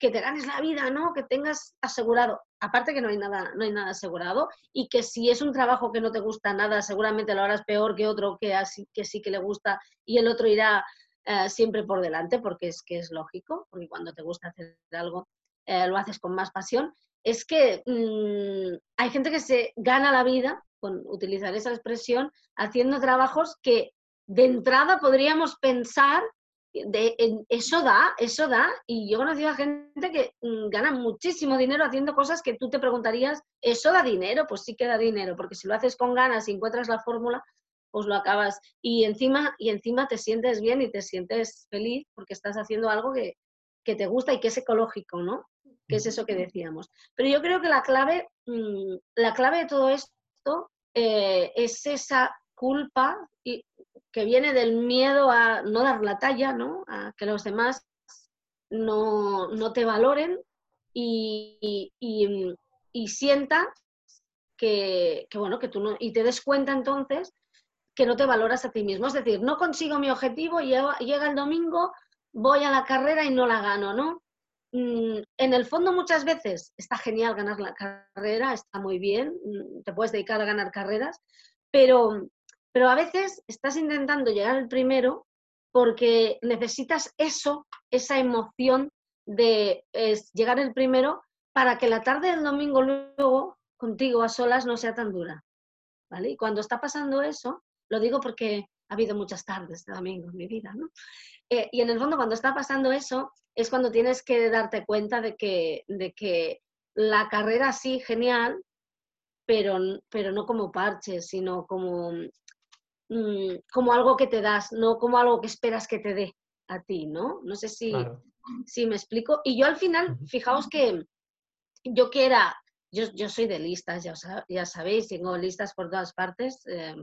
que te ganes la vida, ¿no? Que tengas asegurado. Aparte que no hay nada, no hay nada asegurado y que si es un trabajo que no te gusta nada, seguramente lo harás peor que otro que así que sí que le gusta y el otro irá eh, siempre por delante, porque es que es lógico, porque cuando te gusta hacer algo, eh, lo haces con más pasión. Es que mm, hay gente que se gana la vida, con utilizar esa expresión, haciendo trabajos que de entrada podríamos pensar de, eso da, eso da, y yo he conocido a gente que mm, gana muchísimo dinero haciendo cosas que tú te preguntarías, ¿eso da dinero? Pues sí que da dinero, porque si lo haces con ganas y encuentras la fórmula, pues lo acabas. Y encima, y encima te sientes bien y te sientes feliz porque estás haciendo algo que, te gusta y que es ecológico, ¿no? Que es eso que decíamos. Pero yo creo que la clave, mm, la clave de todo esto eh, es esa culpa que viene del miedo a no dar la talla, ¿no? A que los demás no, te valoren y, y, sientas que, bueno, que tú no, y te des cuenta entonces que no te valoras a ti mismo. Es decir, no consigo mi objetivo, llega, el domingo, voy a la carrera y no la gano, ¿no? Mm, en el fondo muchas veces está genial ganar la carrera, está muy bien, mm, te puedes dedicar a ganar carreras, pero, pero a veces estás intentando llegar al primero porque necesitas eso, esa emoción de llegar el primero para que la tarde del domingo luego contigo a solas no sea tan dura. ¿Vale? Y cuando está pasando eso, lo digo porque ha habido muchas tardes de domingo en mi vida, ¿no? Eh, y en el fondo, cuando está pasando eso, es cuando tienes que darte cuenta de que, de que la carrera sí, genial, pero, pero no como parche, sino como, mm, como algo que te das, no como algo que esperas que te dé a ti, ¿no? No sé si, si me explico. Y yo al final, fijaos que yo que era yo, yo soy de listas, ya, ya sabéis, tengo listas por todas partes, eh.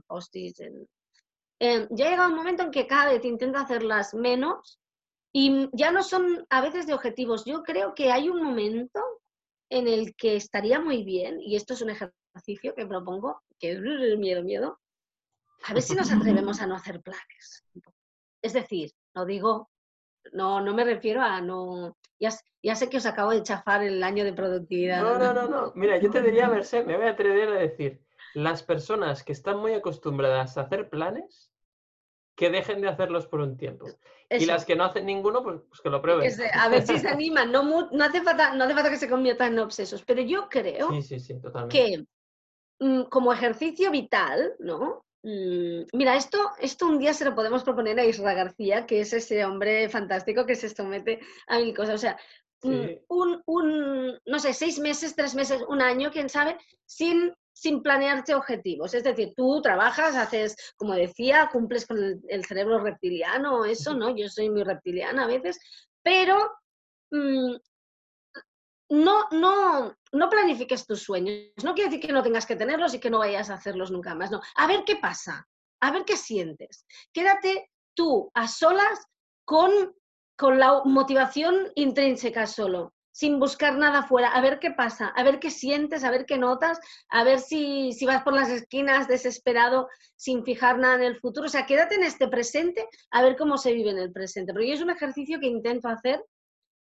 Eh, llega un momento en que cada vez intento hacerlas menos y ya no son a veces de objetivos. Yo creo que hay un momento en el que estaría muy bien, y esto es un ejercicio que propongo, que miedo, miedo, a ver si nos atrevemos a no hacer planes. Es decir, no digo, no, no me refiero a no, ya, sé que os acabo de chafar el año de productividad. No, no, no, no. Mira, yo te diría, Merced, me voy a atrever a decir, las personas que están muy acostumbradas a hacer planes, que dejen de hacerlos por un tiempo. Y las que no hacen ninguno, pues, pues que lo prueben. a ver si se animan. No, no, hace falta, no hace falta que se conviertan en obsesos, pero yo creo que mm, como ejercicio vital, ¿no? Mm, mira, esto, esto un día se lo podemos proponer a Isra García, que es ese hombre fantástico que se somete a mil cosas. O sea, mm, un, no sé, seis meses, tres meses, un año, quién sabe, sin, sin planearte objetivos. Es decir, tú trabajas, haces, como decía, cumples con el, cerebro reptiliano, eso, ¿no? Yo soy muy reptiliana a veces, pero mm, no, no, no planifiques tus sueños. No quiere decir que no tengas que tenerlos y que no vayas a hacerlos nunca más. No, a ver qué pasa, a ver qué sientes. Quédate tú a solas con, con la motivación intrínseca solo, sin buscar nada fuera, a ver qué pasa, a ver qué sientes, a ver qué notas, a ver si, si vas por las esquinas desesperado sin fijar nada en el futuro. O sea, quédate en este presente a ver cómo se vive en el presente. Yo es un ejercicio que intento hacer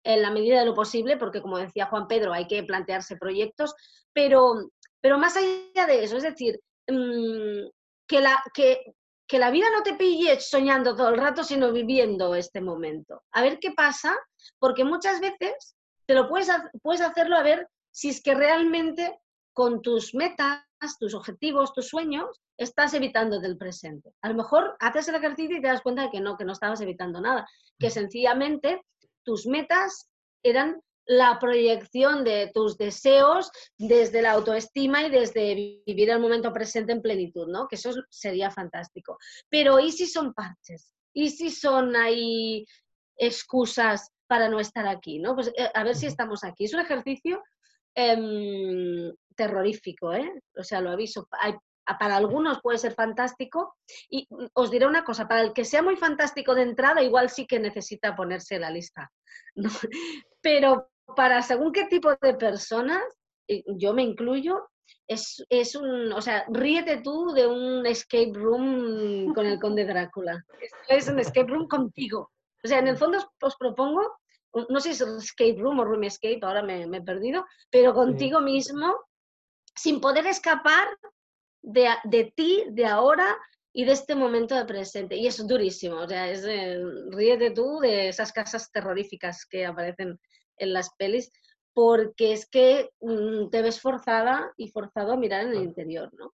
en la medida de lo posible, porque como decía Juan Pedro, hay que plantearse proyectos, pero, pero más allá de eso, es decir, mm, que, la, que, que la vida no te pille soñando todo el rato, sino viviendo este momento. A ver qué pasa, porque muchas veces te lo puedes, puedes hacerlo a ver si es que realmente con tus metas, tus objetivos, tus sueños, estás evitando del presente. A lo mejor haces el ejercicio y te das cuenta de que no, que no estabas evitando nada, que sencillamente tus metas eran la proyección de tus deseos desde la autoestima y desde vivir el momento presente en plenitud, ¿no? Que eso sería fantástico. Pero ¿y si son parches? ¿Y si son ahí excusas para no estar aquí, ¿no? Pues eh, a ver si estamos aquí. Es un ejercicio em, terrorífico, ¿eh? O sea, lo aviso. Hay para algunos puede ser fantástico. Y os diré una cosa, para el que sea muy fantástico de entrada, igual sí que necesita ponerse la lista. Pero para según qué tipo de personas, yo me incluyo, es, es, un, o sea, ríete tú de un escape room con el conde Drácula. Es un escape room contigo. O sea, en el fondo os, propongo, no sé si es escape room o room escape, ahora me, he perdido, pero contigo mismo, sin poder escapar de, ti, de ahora y de este momento de presente. Y es durísimo, o sea, es, ríete tú de esas casas terroríficas que aparecen en las pelis, porque es que mm, te ves forzada y forzado a mirar en el interior, ¿no?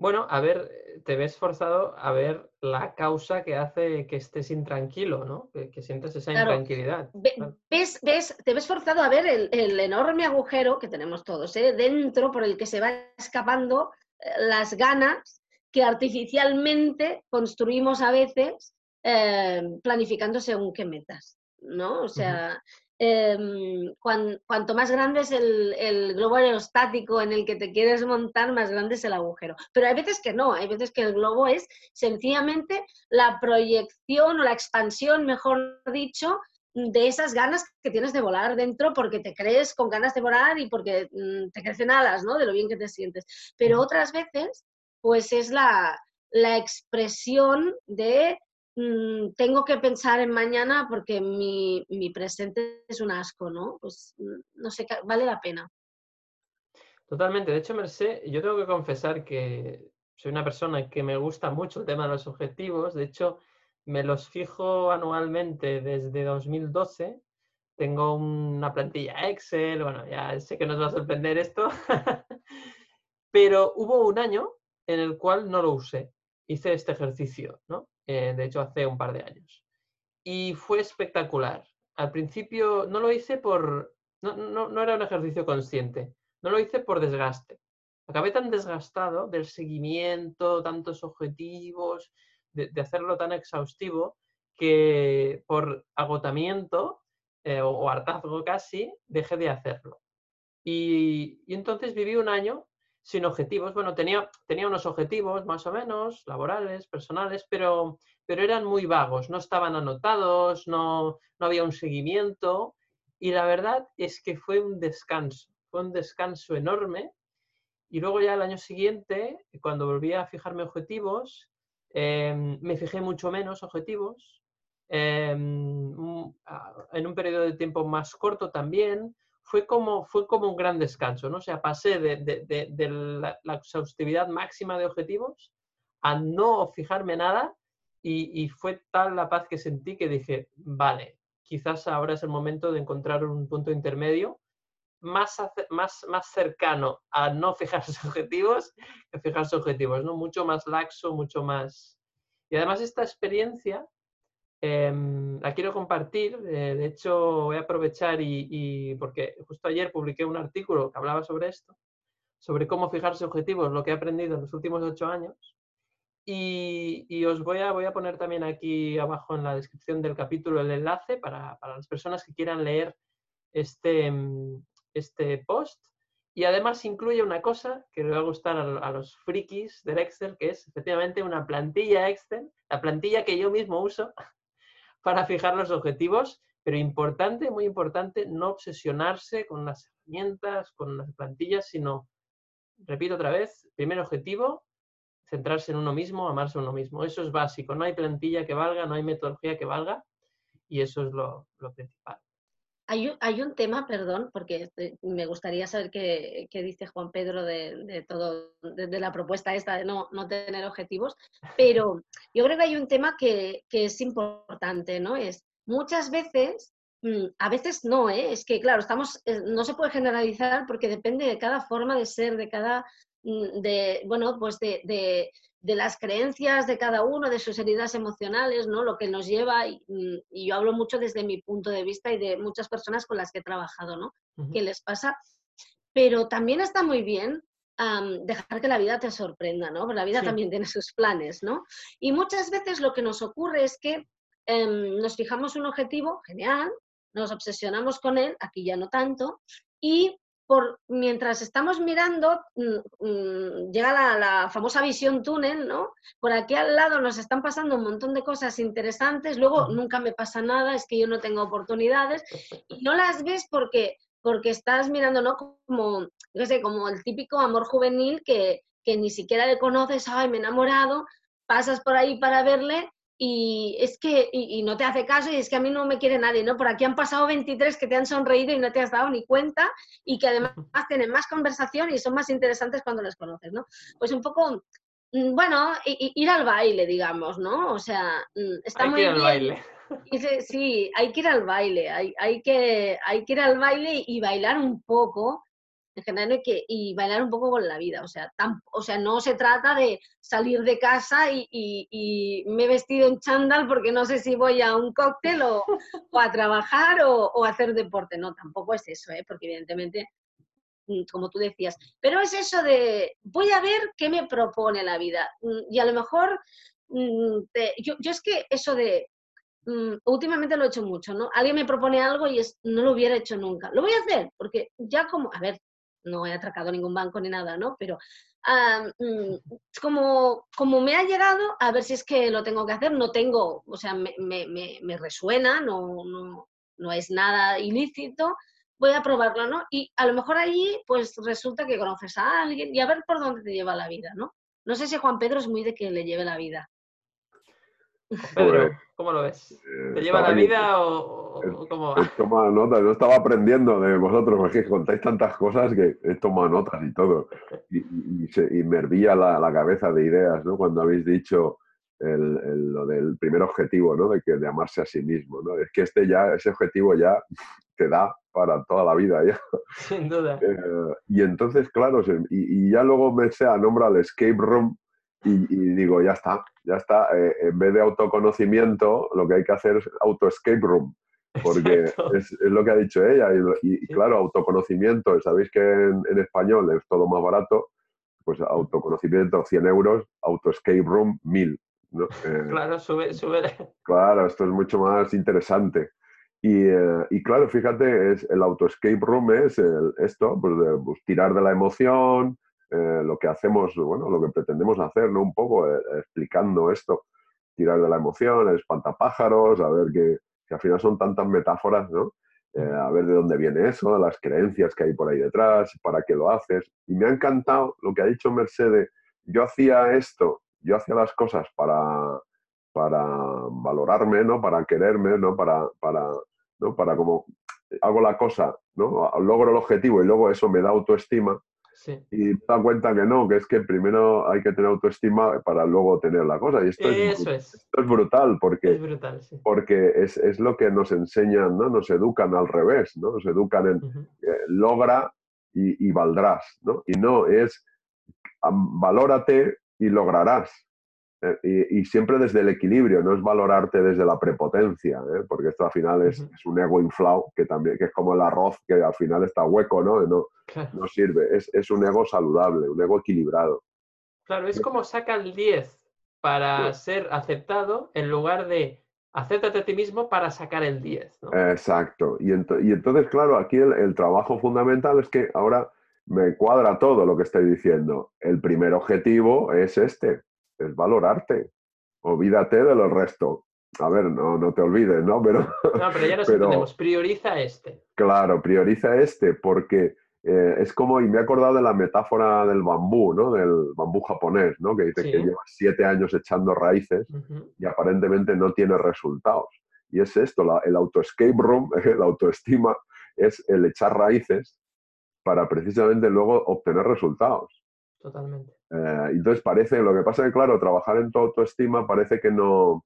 Bueno, a ver, te ves forzado a ver la causa que hace que estés intranquilo, ¿no? Que, sientes esa intranquilidad. ves, ves, te ves forzado a ver el, enorme agujero que tenemos todos, ¿eh? dentro por el que se va escapando las ganas que artificialmente construimos a veces eh, planificando según qué metas, ¿no? O sea, em, cuanto más grande es el, globo aerostático en el que te quieres montar, más grande es el agujero. Pero hay veces que no, hay veces que el globo es sencillamente la proyección o la expansión, mejor dicho, de esas ganas que tienes de volar dentro porque te crees con ganas de volar y porque mm, te crecen alas, ¿no? De lo bien que te sientes. Pero otras veces, pues es la, la expresión de mm, tengo que pensar en mañana porque mi, mi, presente es un asco, ¿no? Pues mm, no sé, vale la pena. Totalmente. De hecho, Merced, yo tengo que confesar que soy una persona que me gusta mucho el tema de los objetivos. De hecho, me los fijo anualmente desde 2012. Tengo una plantilla Excel, bueno, ya sé que nos va a sorprender esto, pero hubo un año en el cual no lo usé. Hice este ejercicio, ¿no? Eh, de hecho, hace un par de años. Y fue espectacular. Al principio no lo hice por... No, no, no era un ejercicio consciente, no lo hice por desgaste. Acabé tan desgastado del seguimiento, tantos objetivos, de, hacerlo tan exhaustivo que por agotamiento eh, o, hartazgo casi dejé de hacerlo. Y, entonces viví un año sin objetivos. Bueno, tenía, tenía unos objetivos más o menos, laborales, personales, pero, pero eran muy vagos, no estaban anotados, no, no había un seguimiento. Y la verdad es que fue un descanso, fue un descanso enorme. Y luego ya el año siguiente, cuando volví a fijarme objetivos, Em, me fijé mucho menos objetivos. Em, en un periodo de tiempo más corto también. Fue como, fue como un gran descanso, ¿no? O sea, pasé de, la, exhaustividad máxima de objetivos a no fijarme nada y, fue tal la paz que sentí que dije, vale, quizás ahora es el momento de encontrar un punto intermedio más, más, más cercano a no fijarse objetivos que fijarse objetivos, ¿no? Mucho más laxo, mucho más... Y además esta experiencia em, la quiero compartir, eh, de hecho voy a aprovechar y, porque justo ayer publiqué un artículo que hablaba sobre esto, sobre cómo fijarse objetivos, lo que he aprendido en los últimos ocho años. Y, y, os voy a, voy a poner también aquí abajo en la descripción del capítulo el enlace para, para las personas que quieran leer este, em, este post y además incluye una cosa que le va a gustar a, los frikis del Excel, que es efectivamente una plantilla Excel, la plantilla que yo mismo uso para fijar los objetivos, pero importante, muy importante, no obsesionarse con las herramientas, con las plantillas, sino, repito otra vez, primer objetivo, centrarse en uno mismo, amarse a uno mismo. Eso es básico, no hay plantilla que valga, no hay metodología que valga y eso es lo principal. Hay un, tema, perdón, porque este, me gustaría saber qué, dice Juan Pedro de, todo, de, la propuesta esta de no, tener objetivos, pero yo creo que hay un tema que, es importante, ¿no? Es muchas veces, mm, a veces no, ¿eh? es que claro, estamos, eh, no se puede generalizar porque depende de cada forma de ser, de cada, mm, de, bueno, pues de las creencias de cada uno, de sus heridas emocionales, ¿no? Lo que nos lleva, mm, y, yo hablo mucho desde mi punto de vista y de muchas personas con las que he trabajado, ¿no? ¿Qué les pasa? Pero también está muy bien dejar que la vida te sorprenda, ¿no? la vida también tiene sus planes, ¿no? Y muchas veces lo que nos ocurre es que em, nos fijamos un objetivo, genial, nos obsesionamos con él, aquí ya no tanto, y mientras estamos mirando, mm, mm, llega la, famosa visión túnel, ¿no? Por aquí al lado nos están pasando un montón de cosas interesantes, luego nunca me pasa nada, es que yo no tengo oportunidades, y no las ves porque, porque estás mirando, ¿no? Como, no sé, como el típico amor juvenil que, que ni siquiera le conoces, ay, me he enamorado, pasas por ahí para verle y es que, y, no te hace caso y es que a mí no me quiere nadie, ¿no? Por aquí han pasado 23 que te han sonreído y no te has dado ni cuenta y que además tienen más conversación y son más interesantes cuando les conoces, ¿no? Pues un poco, mm, bueno, ir al baile, digamos, ¿no? O sea, mm, está muy bien. Baile. sí, hay que ir al baile, hay, hay, que, hay que ir al baile y bailar un poco en general que, y bailar un poco con la vida. O sea, o sea, no se trata de salir de casa y, y, me he vestido en chándal porque no sé si voy a un cóctel o, a trabajar o, o, hacer deporte. No, tampoco es eso, ¿eh? porque evidentemente mm, como tú decías. Pero es eso de, voy a ver qué me propone la vida. Mm, y a lo mejor, yo, yo es que eso de, últimamente lo he hecho mucho, ¿no? Alguien me propone algo y es, no lo hubiera hecho nunca. Lo voy a hacer, porque ya como, a ver, no he atracado ningún banco ni nada, ¿no? Pero mm, como, como me ha llegado, a ver si es que lo tengo que hacer, no tengo, o sea, me, me, me resuena, no, no, no es nada ilícito, voy a probarlo, ¿no? Y a lo mejor allí, pues resulta que conoces a alguien y a ver por dónde te lleva la vida, ¿no? No sé si Juan Pedro es muy de que le lleve la vida. Pedro, ¿cómo lo ves? Eh, ¿Te lleva la vida o, cómo va? Toma notas, yo estaba aprendiendo de vosotros, porque contáis tantas cosas que he tomado notas y todo. Y, me hervía la, cabeza de ideas, ¿no? Cuando habéis dicho lo del primer objetivo, ¿no? De, que, de amarse a sí mismo, ¿no? Es que este ya, ese objetivo ya te da para toda la vida ya. Sin duda. Eh, y entonces, claro, y, ya luego me se nombra el escape room y, digo, ya está, ya está. Eh, en vez de autoconocimiento, lo que hay que hacer es auto-escape room, porque es, es, lo que ha dicho ella. Y, claro, autoconocimiento, sabéis que en, español es todo más barato, pues autoconocimiento 100 euros, auto-escape room 1000. ¿no? Eh, claro, sube, sube. Claro, esto es mucho más interesante. Y, eh, y, claro, fíjate, es el auto-escape room es esto, pues, pues, tirar de la emoción, eh, lo que hacemos, bueno, lo que pretendemos hacer, ¿no? Un poco eh, explicando esto, tirar de la emoción, el espantapájaros, a ver que, que al final son tantas metáforas, ¿no? Eh, a ver de dónde viene eso, las creencias que hay por ahí detrás, para qué lo haces. Y me ha encantado lo que ha dicho Mercedes, yo hacía esto, yo hacía las cosas para, para valorarme, ¿no? Para quererme, ¿no? Para, para, ¿no? para como hago la cosa, ¿no? Logro el objetivo y luego eso me da autoestima y te das cuenta que no, que es que primero hay que tener autoestima para luego tener la cosa. Y esto, es, Esto es brutal porque, es, brutal, porque es, es, lo que nos enseñan, ¿no? Nos educan al revés, ¿no? Nos educan en eh, logra y, y, valdrás, ¿no? Y no, es valórate y lograrás. Eh, y, siempre desde el equilibrio, no es valorarte desde la prepotencia, ¿eh? porque esto al final es, un ego inflado, que también que es como el arroz, que al final está hueco, ¿no? No, no sirve. Es, es, un ego saludable, un ego equilibrado. Claro, es como saca el 10 para ser aceptado en lugar de acéptate a ti mismo para sacar el 10. Exacto. Y, y, entonces, claro, aquí el, el trabajo fundamental es que ahora me cuadra todo lo que estoy diciendo. El primer objetivo es este, es valorarte. Olvídate de lo resto. A ver, no, no te olvides, ¿no? Pero, no, pero ya nos entendemos. Prioriza este. Claro, prioriza este, porque eh, es como, y me he acordado de la metáfora del bambú, ¿no? Del bambú japonés, ¿no? Que dice que lleva siete años echando raíces y aparentemente no tiene resultados. Y es esto, la, el auto-escape room, la autoestima, es el echar raíces para precisamente luego obtener resultados. Totalmente. Eh, entonces parece, lo que pasa es que, claro, trabajar en tu autoestima parece que no,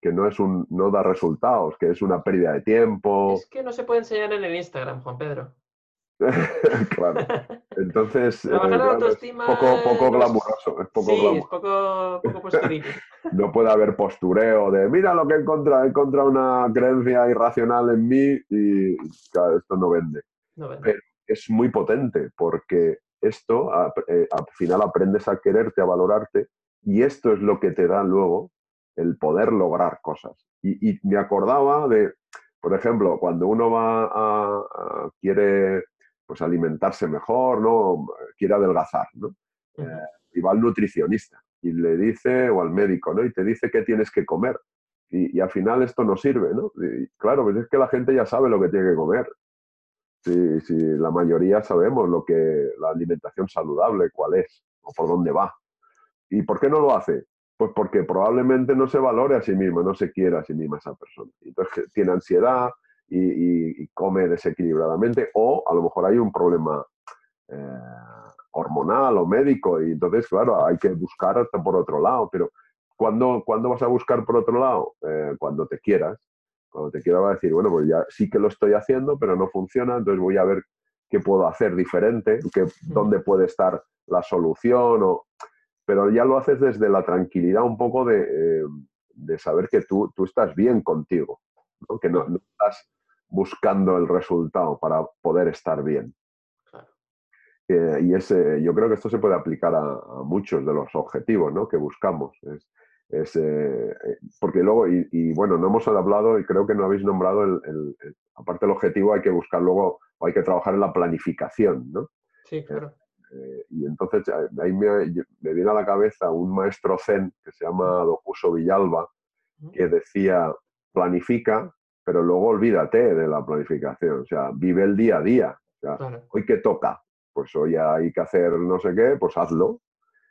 que no, es un, no da resultados, que es una pérdida de tiempo. Es que no se puede enseñar en el Instagram, Juan Pedro. claro. Entonces, Trabajar eh, autoestima es poco, poco glamuroso. Es poco, sí, es poco, poco no puede haber postureo de mira lo que he encontrado, he encontrado una creencia irracional en mí y claro, esto no vende. No vende. Pero es muy potente porque esto, eh, al final aprendes a quererte, a valorarte, y esto es lo que te da luego el poder lograr cosas. Y, me acordaba de, por ejemplo, cuando uno va a, quiere pues alimentarse mejor, ¿no? Quiere adelgazar, ¿no? Eh, y va al nutricionista y le dice, o al médico, ¿no? Y te dice qué tienes que comer. Y, al final esto no sirve, ¿no? claro, pues es que la gente ya sabe lo que tiene que comer. Sí, sí, la mayoría sabemos lo que la alimentación saludable, cuál es o por dónde va. ¿Y por qué no lo hace? Pues porque probablemente no se valore a sí mismo, no se quiera a sí misma esa persona. Entonces tiene ansiedad y, come desequilibradamente o a lo mejor hay un problema eh, hormonal o médico y entonces, claro, hay que buscar por otro lado. Pero ¿cuándo, ¿cuándo vas a buscar por otro lado? Eh, cuando te quieras cuando te quiera decir, bueno, pues ya sí que lo estoy haciendo, pero no funciona, entonces voy a ver qué puedo hacer diferente, qué, dónde puede estar la solución, o, pero ya lo haces desde la tranquilidad un poco de, eh, saber que tú, tú, estás bien contigo, que no, estás buscando el resultado para poder estar bien. Eh, y ese, yo creo que esto se puede aplicar a, muchos de los objetivos ¿no? que buscamos. Es, eh, eh, porque luego, y, bueno, no hemos hablado y creo que no habéis nombrado, el, aparte del objetivo hay que buscar luego, o hay que trabajar en la planificación, ¿no? Sí, claro. y entonces ahí me, me, viene a la cabeza un maestro zen que se llama Dokuso Villalba, que decía, planifica, pero luego olvídate de la planificación, o sea, vive el día a día. Hoy que toca, pues hoy hay que hacer no sé qué, pues hazlo.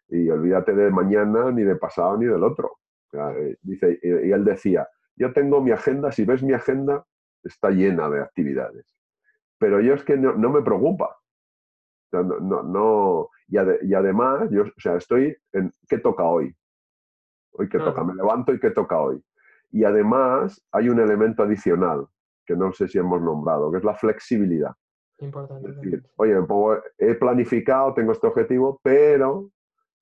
Y olvídate de mañana, ni de pasado, ni del otro. Eh, dice, y él decía, yo tengo mi agenda, si ves mi agenda, está llena de actividades. Pero yo es que no, me preocupa. no, no, y, además, yo o sea, estoy en qué toca hoy. Hoy qué toca, me levanto y qué toca hoy. Y además hay un elemento adicional que no sé si hemos nombrado, que es la flexibilidad. Importante. Es decir, oye, he planificado, tengo este objetivo, pero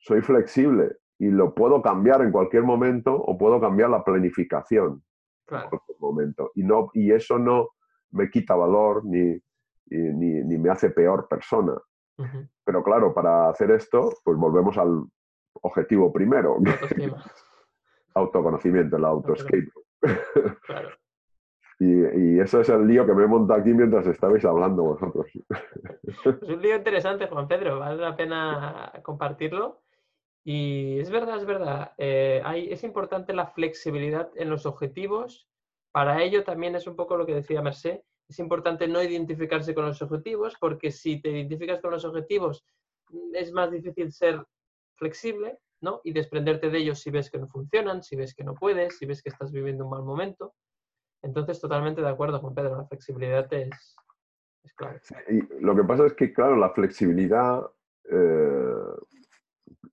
soy flexible y lo puedo cambiar en cualquier momento o puedo cambiar la planificación en cualquier momento. Y, no, y eso no me quita valor ni, ni, me hace peor persona. Pero claro, para hacer esto, pues volvemos al objetivo primero. Autoconocimiento, el autoescape. Claro. Y, eso es el lío que me he montado aquí mientras estabais hablando vosotros. Es un lío interesante, Juan Pedro, vale la pena compartirlo. Y es verdad, es verdad, eh, hay, es importante la flexibilidad en los objetivos. Para ello también es un poco lo que decía Mercé, es importante no identificarse con los objetivos, porque si te identificas con los objetivos es más difícil ser flexible, ¿no? Y desprenderte de ellos si ves que no funcionan, si ves que no puedes, si ves que estás viviendo un mal momento. Entonces, totalmente de acuerdo Juan Pedro, la flexibilidad es, clave. y lo que pasa es que, claro, la flexibilidad eh,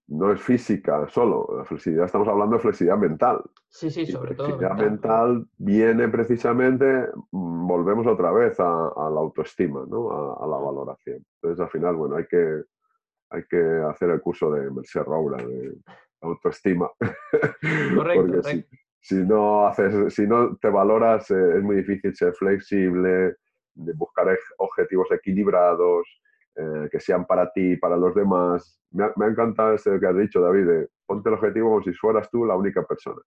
no es física solo, la flexibilidad, estamos hablando de flexibilidad mental. Sí, sí, sobre todo. Flexibilidad mental, viene precisamente, mm, volvemos otra vez a, la autoestima, ¿no? a, la valoración. Entonces, al final, bueno, hay que, hay que hacer el curso de Merced Roura, de autoestima. Correcto, correcto si no, haces, si no te valoras, eh, es muy difícil ser flexible, de buscar objetivos equilibrados, eh, que sean para ti y para los demás. Me ha, me ha encantado eso que has dicho, David, de ponte el objetivo como si fueras tú la única persona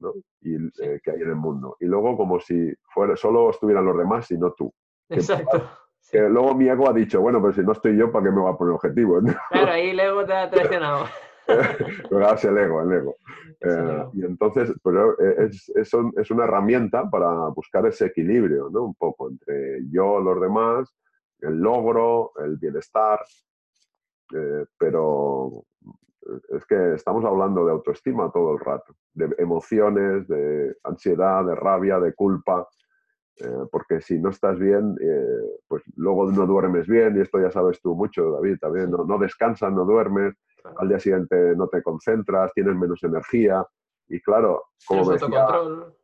¿no? y, eh, que hay en el mundo. Y luego como si fuera, solo estuvieran los demás y no tú. Exacto. Que, luego mi ego ha dicho, bueno, pero si no estoy yo, ¿para qué me voy a poner objetivo? Claro, ahí el ego te ha traicionado. es el ego, el ego. Eh, y entonces, pues, eh, es, es, una herramienta para buscar ese equilibrio, ¿no? Un poco entre yo, los demás, el logro, el bienestar, eh, pero es que estamos hablando de autoestima todo el rato, de emociones, de ansiedad, de rabia, de culpa, porque si no estás bien, pues luego no duermes bien, y esto ya sabes tú mucho, David, también, no, no descansas, no duermes, al día siguiente no te concentras, tienes menos energía. Y claro, como me decía,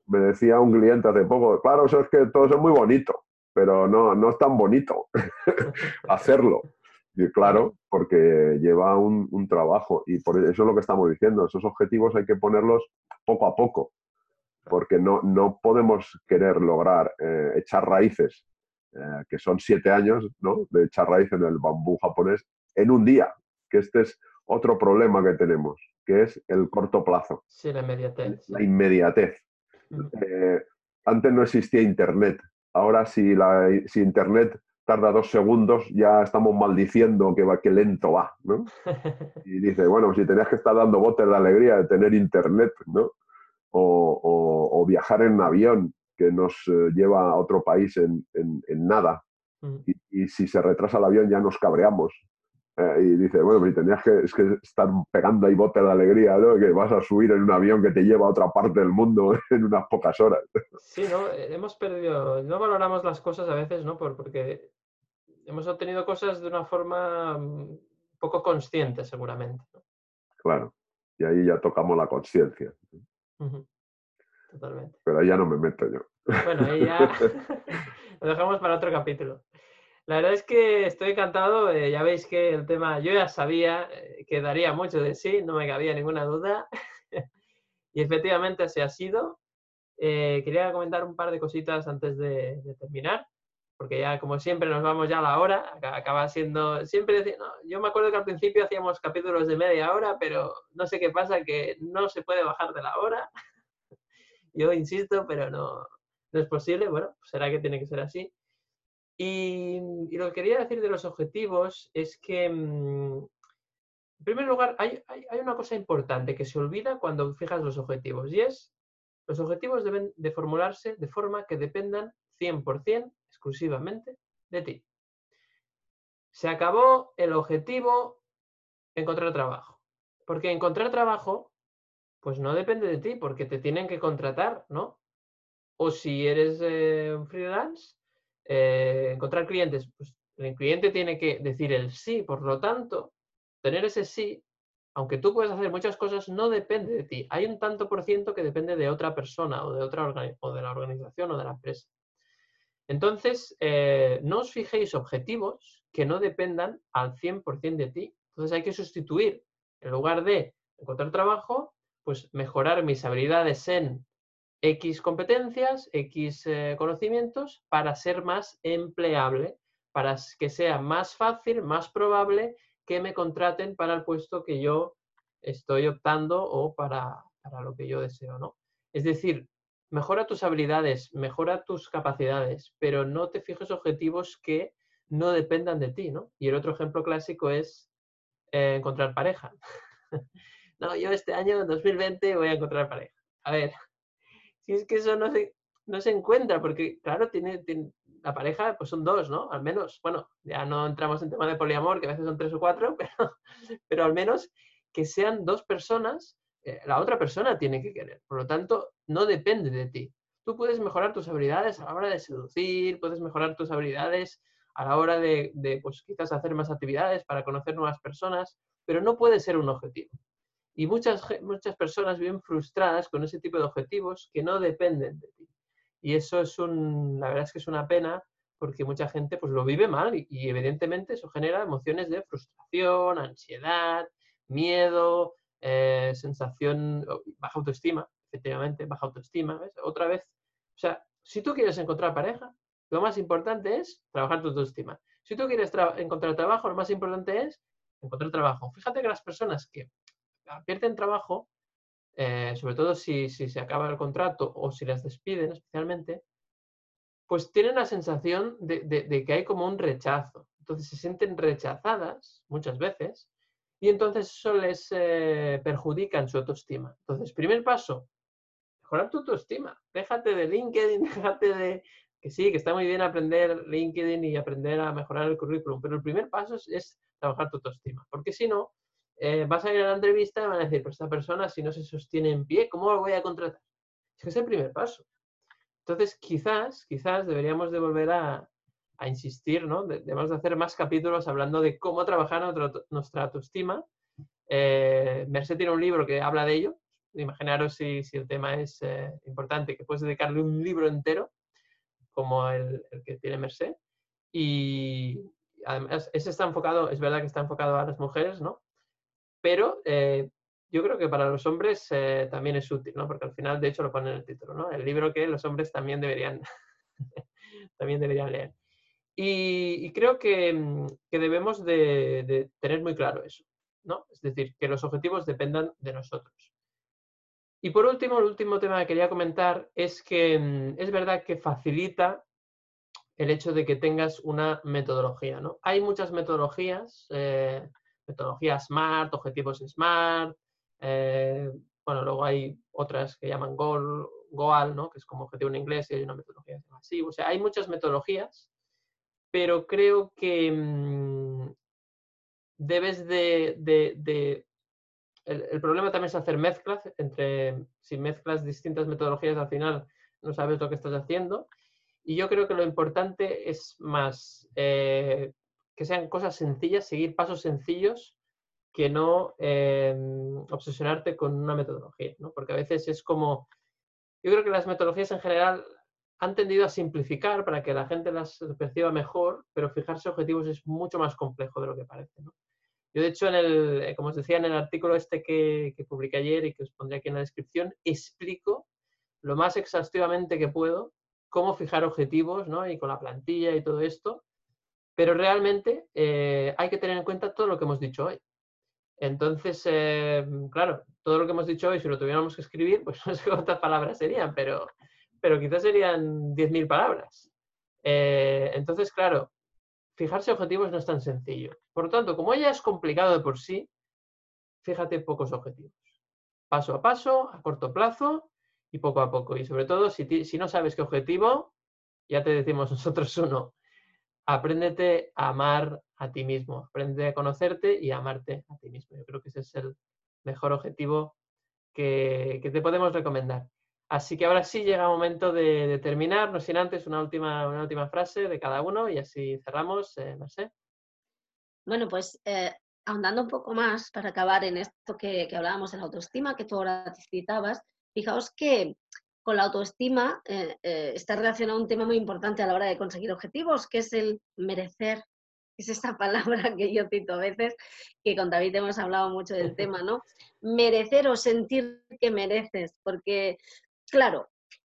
me decía, un cliente hace poco, claro, eso es que todo eso es muy bonito, pero no, no es tan bonito hacerlo. Y claro, porque lleva un, trabajo y por eso es lo que estamos diciendo, esos objetivos hay que ponerlos poco a poco, porque no, no podemos querer lograr eh, echar raíces, eh, que son siete años ¿no? de echar raíces en el bambú japonés, en un día, que este es otro problema que tenemos, que es el corto plazo. Sí, la inmediatez. La inmediatez. Eh, antes no existía Internet. Ahora si, la, si Internet tarda dos segundos, ya estamos maldiciendo que va, que lento va, ¿no? Y dice, bueno, si tenías que estar dando botes de alegría de tener internet, ¿no? O, viajar en avión, que nos eh, lleva a otro país en, nada. Y, y, si se retrasa el avión ya nos cabreamos. Eh, y dice, bueno, y tenías que, es que estar pegando ahí bote de alegría, ¿no? Que vas a subir en un avión que te lleva a otra parte del mundo en unas pocas horas. Sí, ¿no? Hemos perdido, no valoramos las cosas a veces, ¿no? Por, porque hemos obtenido cosas de una forma mm, poco consciente, seguramente. Claro, y ahí ya tocamos la conciencia. Totalmente. Pero ahí ya no me meto yo. Bueno, ahí ya lo dejamos para otro capítulo. La verdad es que estoy encantado. Eh, ya veis que el tema yo ya sabía eh, que daría mucho de sí, no me cabía ninguna duda. y efectivamente así ha sido. Eh, quería comentar un par de cositas antes de, terminar. porque ya como siempre nos vamos ya a la hora, acaba siendo, siempre, yo me acuerdo que al principio hacíamos capítulos de media hora, pero no sé qué pasa, que no se puede bajar de la hora. yo insisto, pero no, no es posible, bueno, será que tiene que ser así. Y, lo que quería decir de los objetivos es que, mm, en primer lugar, hay, una cosa importante que se olvida cuando fijas los objetivos y es, los objetivos deben de formularse de forma que dependan 100% exclusivamente de ti. Se acabó el objetivo encontrar trabajo. Porque encontrar trabajo, pues no depende de ti, porque te tienen que contratar, ¿no? O si eres eh, freelance, eh, encontrar clientes, pues el cliente tiene que decir el sí, por lo tanto, tener ese sí, aunque tú puedes hacer muchas cosas, no depende de ti. Hay un tanto por ciento que depende de otra persona o de, otra o de la organización o de la empresa. Entonces, eh, no os fijéis objetivos que no dependan al 100% de ti. Entonces hay que sustituir, en lugar de encontrar trabajo, pues mejorar mis habilidades en X competencias, X eh, conocimientos para ser más empleable, para que sea más fácil, más probable que me contraten para el puesto que yo estoy optando o para, para lo que yo deseo, ¿no? Es decir, mejora tus habilidades, mejora tus capacidades, pero no te fijes objetivos que no dependan de ti, ¿no? Y el otro ejemplo clásico es eh, encontrar pareja. no, yo este año, 2020, voy a encontrar pareja. A ver, si es que eso no se, no se encuentra, porque claro, tiene, la pareja, pues son dos, ¿no? Al menos, bueno, ya no entramos en tema de poliamor, que a veces son tres o cuatro, pero, pero al menos que sean dos personas, eh, la otra persona tiene que querer. Por lo tanto, no depende de ti. Tú puedes mejorar tus habilidades a la hora de seducir, puedes mejorar tus habilidades a la hora de, de pues quizás hacer más actividades para conocer nuevas personas, pero no puede ser un objetivo. Y muchas, muchas personas viven frustradas con ese tipo de objetivos que no dependen de ti. Y eso es un, la verdad es que es una pena porque mucha gente pues lo vive mal y, evidentemente eso genera emociones de frustración, ansiedad, miedo, eh, sensación, baja autoestima, efectivamente, baja autoestima. Otra vez, o sea, si tú quieres encontrar pareja, lo más importante es trabajar tu autoestima. Si tú quieres encontrar trabajo, lo más importante es encontrar trabajo. Fíjate que las personas que pierden trabajo, eh, sobre todo si, se acaba el contrato o si las despiden especialmente, pues tienen la sensación de, que hay como un rechazo. Entonces se sienten rechazadas muchas veces y entonces eso les eh, perjudica en su autoestima. Entonces, primer paso, mejorar tu autoestima. Déjate de LinkedIn, déjate de... Que sí, que está muy bien aprender LinkedIn y aprender a mejorar el currículum, pero el primer paso es trabajar tu autoestima. Porque si no, eh, vas a ir a la entrevista y van a decir, pues esta persona si no se sostiene en pie, ¿cómo lo voy a contratar? Es que es el primer paso. Entonces, quizás, quizás deberíamos de volver a, insistir, ¿no? Debemos de hacer más capítulos hablando de cómo trabajar nuestra autoestima. Eh, Merced tiene un libro que habla de ello. Imaginaros si, el tema es eh, importante, que puedes dedicarle un libro entero, como el, el que tiene Merced. Y además, ese está enfocado, es verdad que está enfocado a las mujeres, ¿no? Pero eh, yo creo que para los hombres eh, también es útil, ¿no? Porque al final, de hecho, lo pone en el título, ¿no? El libro que los hombres también deberían, también deberían leer. Y, creo que, mm, que debemos de, tener muy claro eso, ¿no? Es decir, que los objetivos dependan de nosotros. Y por último, el último tema que quería comentar es que mm, es verdad que facilita el hecho de que tengas una metodología, ¿no? Hay muchas metodologías, eh, metodología SMART, objetivos SMART. Eh, bueno, luego hay otras que llaman Goal, Goal, ¿no? que es como objetivo en inglés y hay una metodología así. O sea, hay muchas metodologías, pero creo que mm, debes de... el, problema también es hacer mezclas entre, si mezclas distintas metodologías al final no sabes lo que estás haciendo. Y yo creo que lo importante es más eh, que sean cosas sencillas, seguir pasos sencillos, que no em, obsesionarte con una metodología, ¿no? Porque a veces es como, yo creo que las metodologías en general han tendido a simplificar para que la gente las perciba mejor, pero fijarse objetivos es mucho más complejo de lo que parece. Yo, de hecho, en el, eh, como os decía, en el artículo este que, que publiqué ayer y que os pondré aquí en la descripción, explico lo más exhaustivamente que puedo cómo fijar objetivos, ¿no? Y con la plantilla y todo esto, pero realmente eh, hay que tener en cuenta todo lo que hemos dicho hoy. Entonces, eh, claro, todo lo que hemos dicho hoy, si lo tuviéramos que escribir, pues no sé cuántas palabras serían, pero, pero quizás serían 10.000 palabras. Eh, entonces, claro, fijarse objetivos no es tan sencillo. Por lo tanto, como ya es complicado de por sí, fíjate pocos objetivos. Paso a paso, a corto plazo y poco a poco. Y sobre todo, si, si no sabes qué objetivo, ya te decimos nosotros uno, apréndete a amar a ti mismo, aprende a conocerte y a amarte a ti mismo. Yo creo que ese es el mejor objetivo que, te podemos recomendar. Así que ahora sí llega el momento de, terminar, no sin antes una última, una última frase de cada uno y así cerramos, eh. Bueno, pues eh, ahondando un poco más para acabar en esto que, hablábamos de la autoestima, que tú ahora citabas, fijaos que con la autoestima eh, eh, está relacionado un tema muy importante a la hora de conseguir objetivos, que es el merecer. Es esta palabra que yo cito a veces, que con David hemos hablado mucho del tema, ¿no? Merecer o sentir que mereces, porque, claro,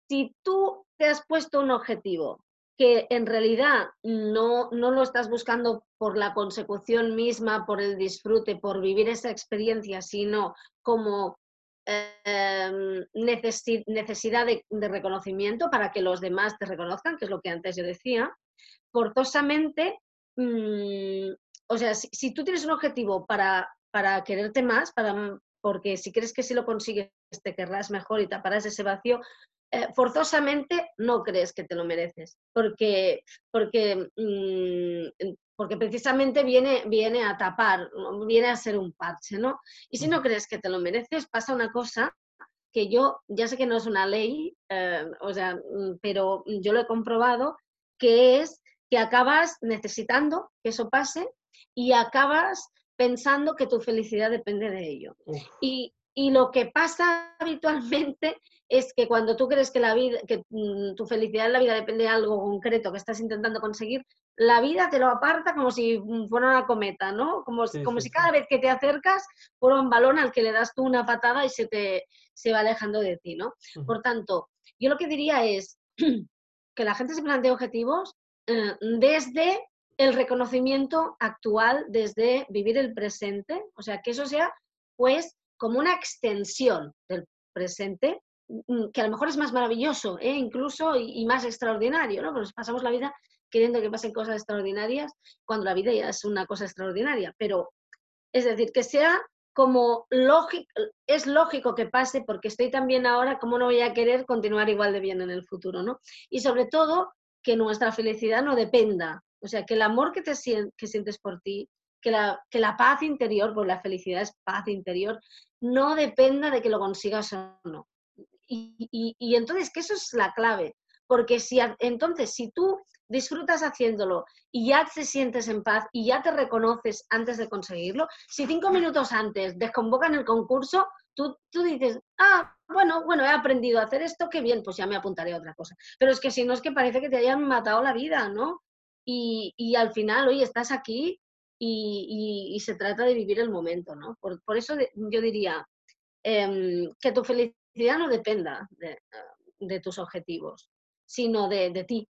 si tú te has puesto un objetivo que en realidad no, no lo estás buscando por la consecución misma, por el disfrute, por vivir esa experiencia, sino como Em, necesidad de, reconocimiento para que los demás te reconozcan, que es lo que antes yo decía, forzosamente, mm, o sea, si, tú tienes un objetivo para, para quererte más, para, porque si crees que si lo consigues te querrás mejor y taparás ese vacío, eh, forzosamente no crees que te lo mereces, porque, porque mm, porque precisamente viene, viene a tapar, viene a ser un parche, ¿no? Y si no crees que te lo mereces, pasa una cosa que yo, ya sé que no es una ley, eh, o sea, mm, pero yo lo he comprobado, que es que acabas necesitando que eso pase y acabas pensando que tu felicidad depende de ello. Y, y lo que pasa habitualmente es que cuando tú crees que la vida, que mm, tu felicidad en la vida depende de algo concreto que estás intentando conseguir, la vida te lo aparta como si fuera una cometa, ¿no? Como, como si cada vez que te acercas fuera un balón al que le das tú una patada y se te se va alejando de ti, ¿no? Por tanto, yo lo que diría es que la gente se plantee objetivos eh, desde el reconocimiento actual, desde vivir el presente, o sea, que eso sea pues como una extensión del presente, mm, que a lo mejor es más maravilloso, ¿eh? incluso y, más extraordinario, ¿no? Porque pasamos la vida queriendo que pasen cosas extraordinarias cuando la vida ya es una cosa extraordinaria. Pero es decir, que sea como lógico, es lógico que pase porque estoy tan bien ahora, ¿cómo no voy a querer continuar igual de bien en el futuro? ¿no? Y sobre todo, que nuestra felicidad no dependa, o sea, que el amor que, te que sientes por ti, que la, que la paz interior, porque la felicidad es paz interior, no dependa de que lo consigas o no. Y, y, entonces, que eso es la clave, porque si entonces, si tú disfrutas haciéndolo y ya te sientes en paz y ya te reconoces antes de conseguirlo, si cinco minutos antes desconvocan el concurso, tú, tú dices, ah, bueno, bueno, he aprendido a hacer esto, qué bien, pues ya me apuntaré a otra cosa. Pero es que si no es que parece que te hayan matado la vida, ¿no? Y, y al final, oye, estás aquí y, se trata de vivir el momento, ¿no? Por, eso yo diría em, que tu felicidad no dependa de, tus objetivos, sino de, ti,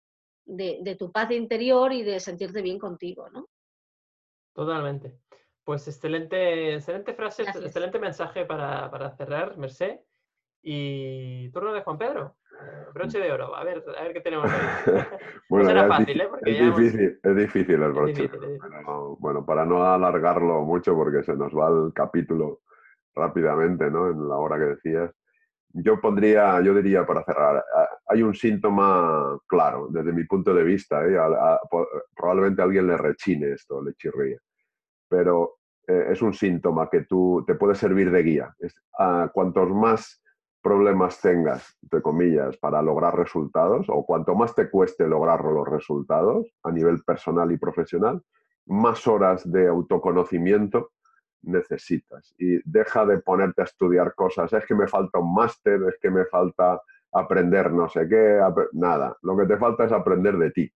de, tu paz interior y de sentirte bien contigo, ¿no? Totalmente. Pues excelente, excelente frase, excelente mensaje para, para cerrar, Merced. Y turno de Juan Pedro. Broche de oro, a ver, a ver qué tenemos ahí. bueno, será fácil, ¿eh? es, difícil, es difícil el broche. bueno, para no alargarlo mucho, porque se nos va el capítulo rápidamente, ¿no? En la hora que decías. Yo pondría, yo diría para cerrar, hay un síntoma claro, desde mi punto de vista, ¿eh? probablemente a alguien le rechine esto, le chirría, pero eh, es un síntoma que tú te puede servir de guía. Es, cuantos más problemas tengas, entre comillas, para lograr resultados, o cuanto más te cueste lograr los resultados a nivel personal y profesional, más horas de autoconocimiento necesitas. Y deja de ponerte a estudiar cosas, es que me falta un máster, es que me falta aprender no sé qué, nada, lo que te falta es aprender de ti.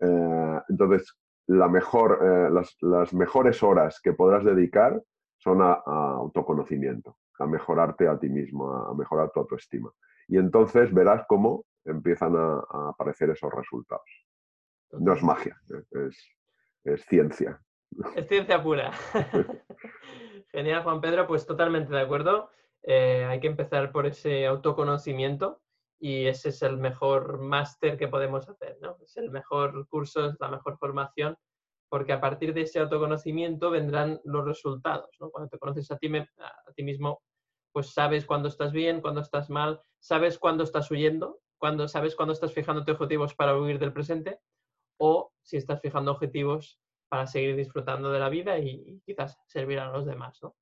Eh, entonces, la mejor, eh, las, las mejores horas que podrás dedicar son a, autoconocimiento, a mejorarte a ti mismo, a, mejorar tu autoestima. Y entonces verás cómo empiezan a, aparecer esos resultados. No es magia, es, ciencia. Es ciencia pura. Genial, Juan Pedro, pues totalmente de acuerdo. Eh, hay que empezar por ese autoconocimiento y ese es el mejor máster que podemos hacer, ¿no? Es el mejor curso, es la mejor formación porque a partir de ese autoconocimiento vendrán los resultados. ¿no? Cuando te conoces a ti, a ti mismo, pues sabes cuándo estás bien, cuándo estás mal, sabes cuándo estás huyendo, cuando sabes cuándo estás fijándote objetivos para huir del presente o si estás fijando objetivos para seguir disfrutando de la vida y, quizás servir a los demás. ¿no?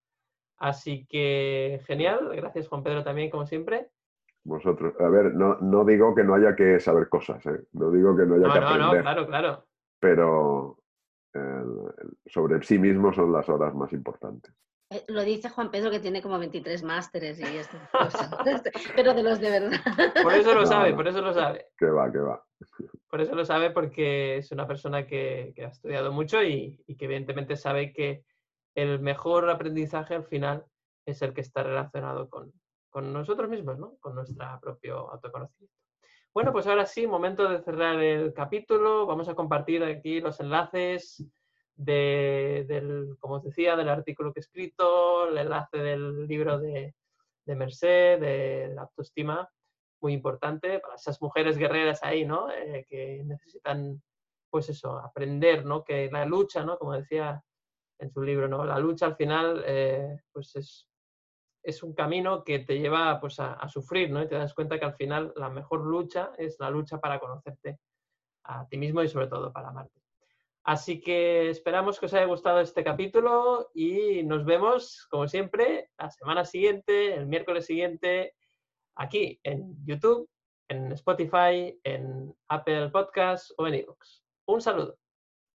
Así que genial, gracias Juan Pedro también como siempre. Vosotros, a ver, no, no digo que no haya que saber cosas, ¿eh? no digo que no haya que aprender. No, no, claro, claro. Pero sobre sí mismo son las horas más importantes. Eh, lo dice Juan Pedro que tiene como 23 másteres y esto, pero de los de verdad. Por eso lo sabe, por eso lo sabe. Que va, que va. Por eso lo sabe porque es una persona que, ha estudiado mucho y, que evidentemente sabe que el mejor aprendizaje al final es el que está relacionado con, con nosotros mismos, ¿no? con nuestro propio autoconocimiento. Bueno, pues ahora sí, momento de cerrar el capítulo. Vamos a compartir aquí los enlaces del, como os decía, del artículo que he escrito, el enlace del libro de, de Merced, de la autoestima, muy importante para esas mujeres guerreras ahí, ¿no? Eh, que necesitan, pues eso, aprender, ¿no? Que la lucha, ¿no? Como decía en su libro, ¿no? La lucha al final, eh, pues es es un camino que te lleva pues, a, sufrir, ¿no? Y te das cuenta que al final la mejor lucha es la lucha para conocerte a ti mismo y sobre todo para amarte. Así que esperamos que os haya gustado este capítulo y nos vemos, como siempre, la semana siguiente, el miércoles siguiente, aquí en YouTube, en Spotify, en Apple Podcasts o en iVoox. Un saludo.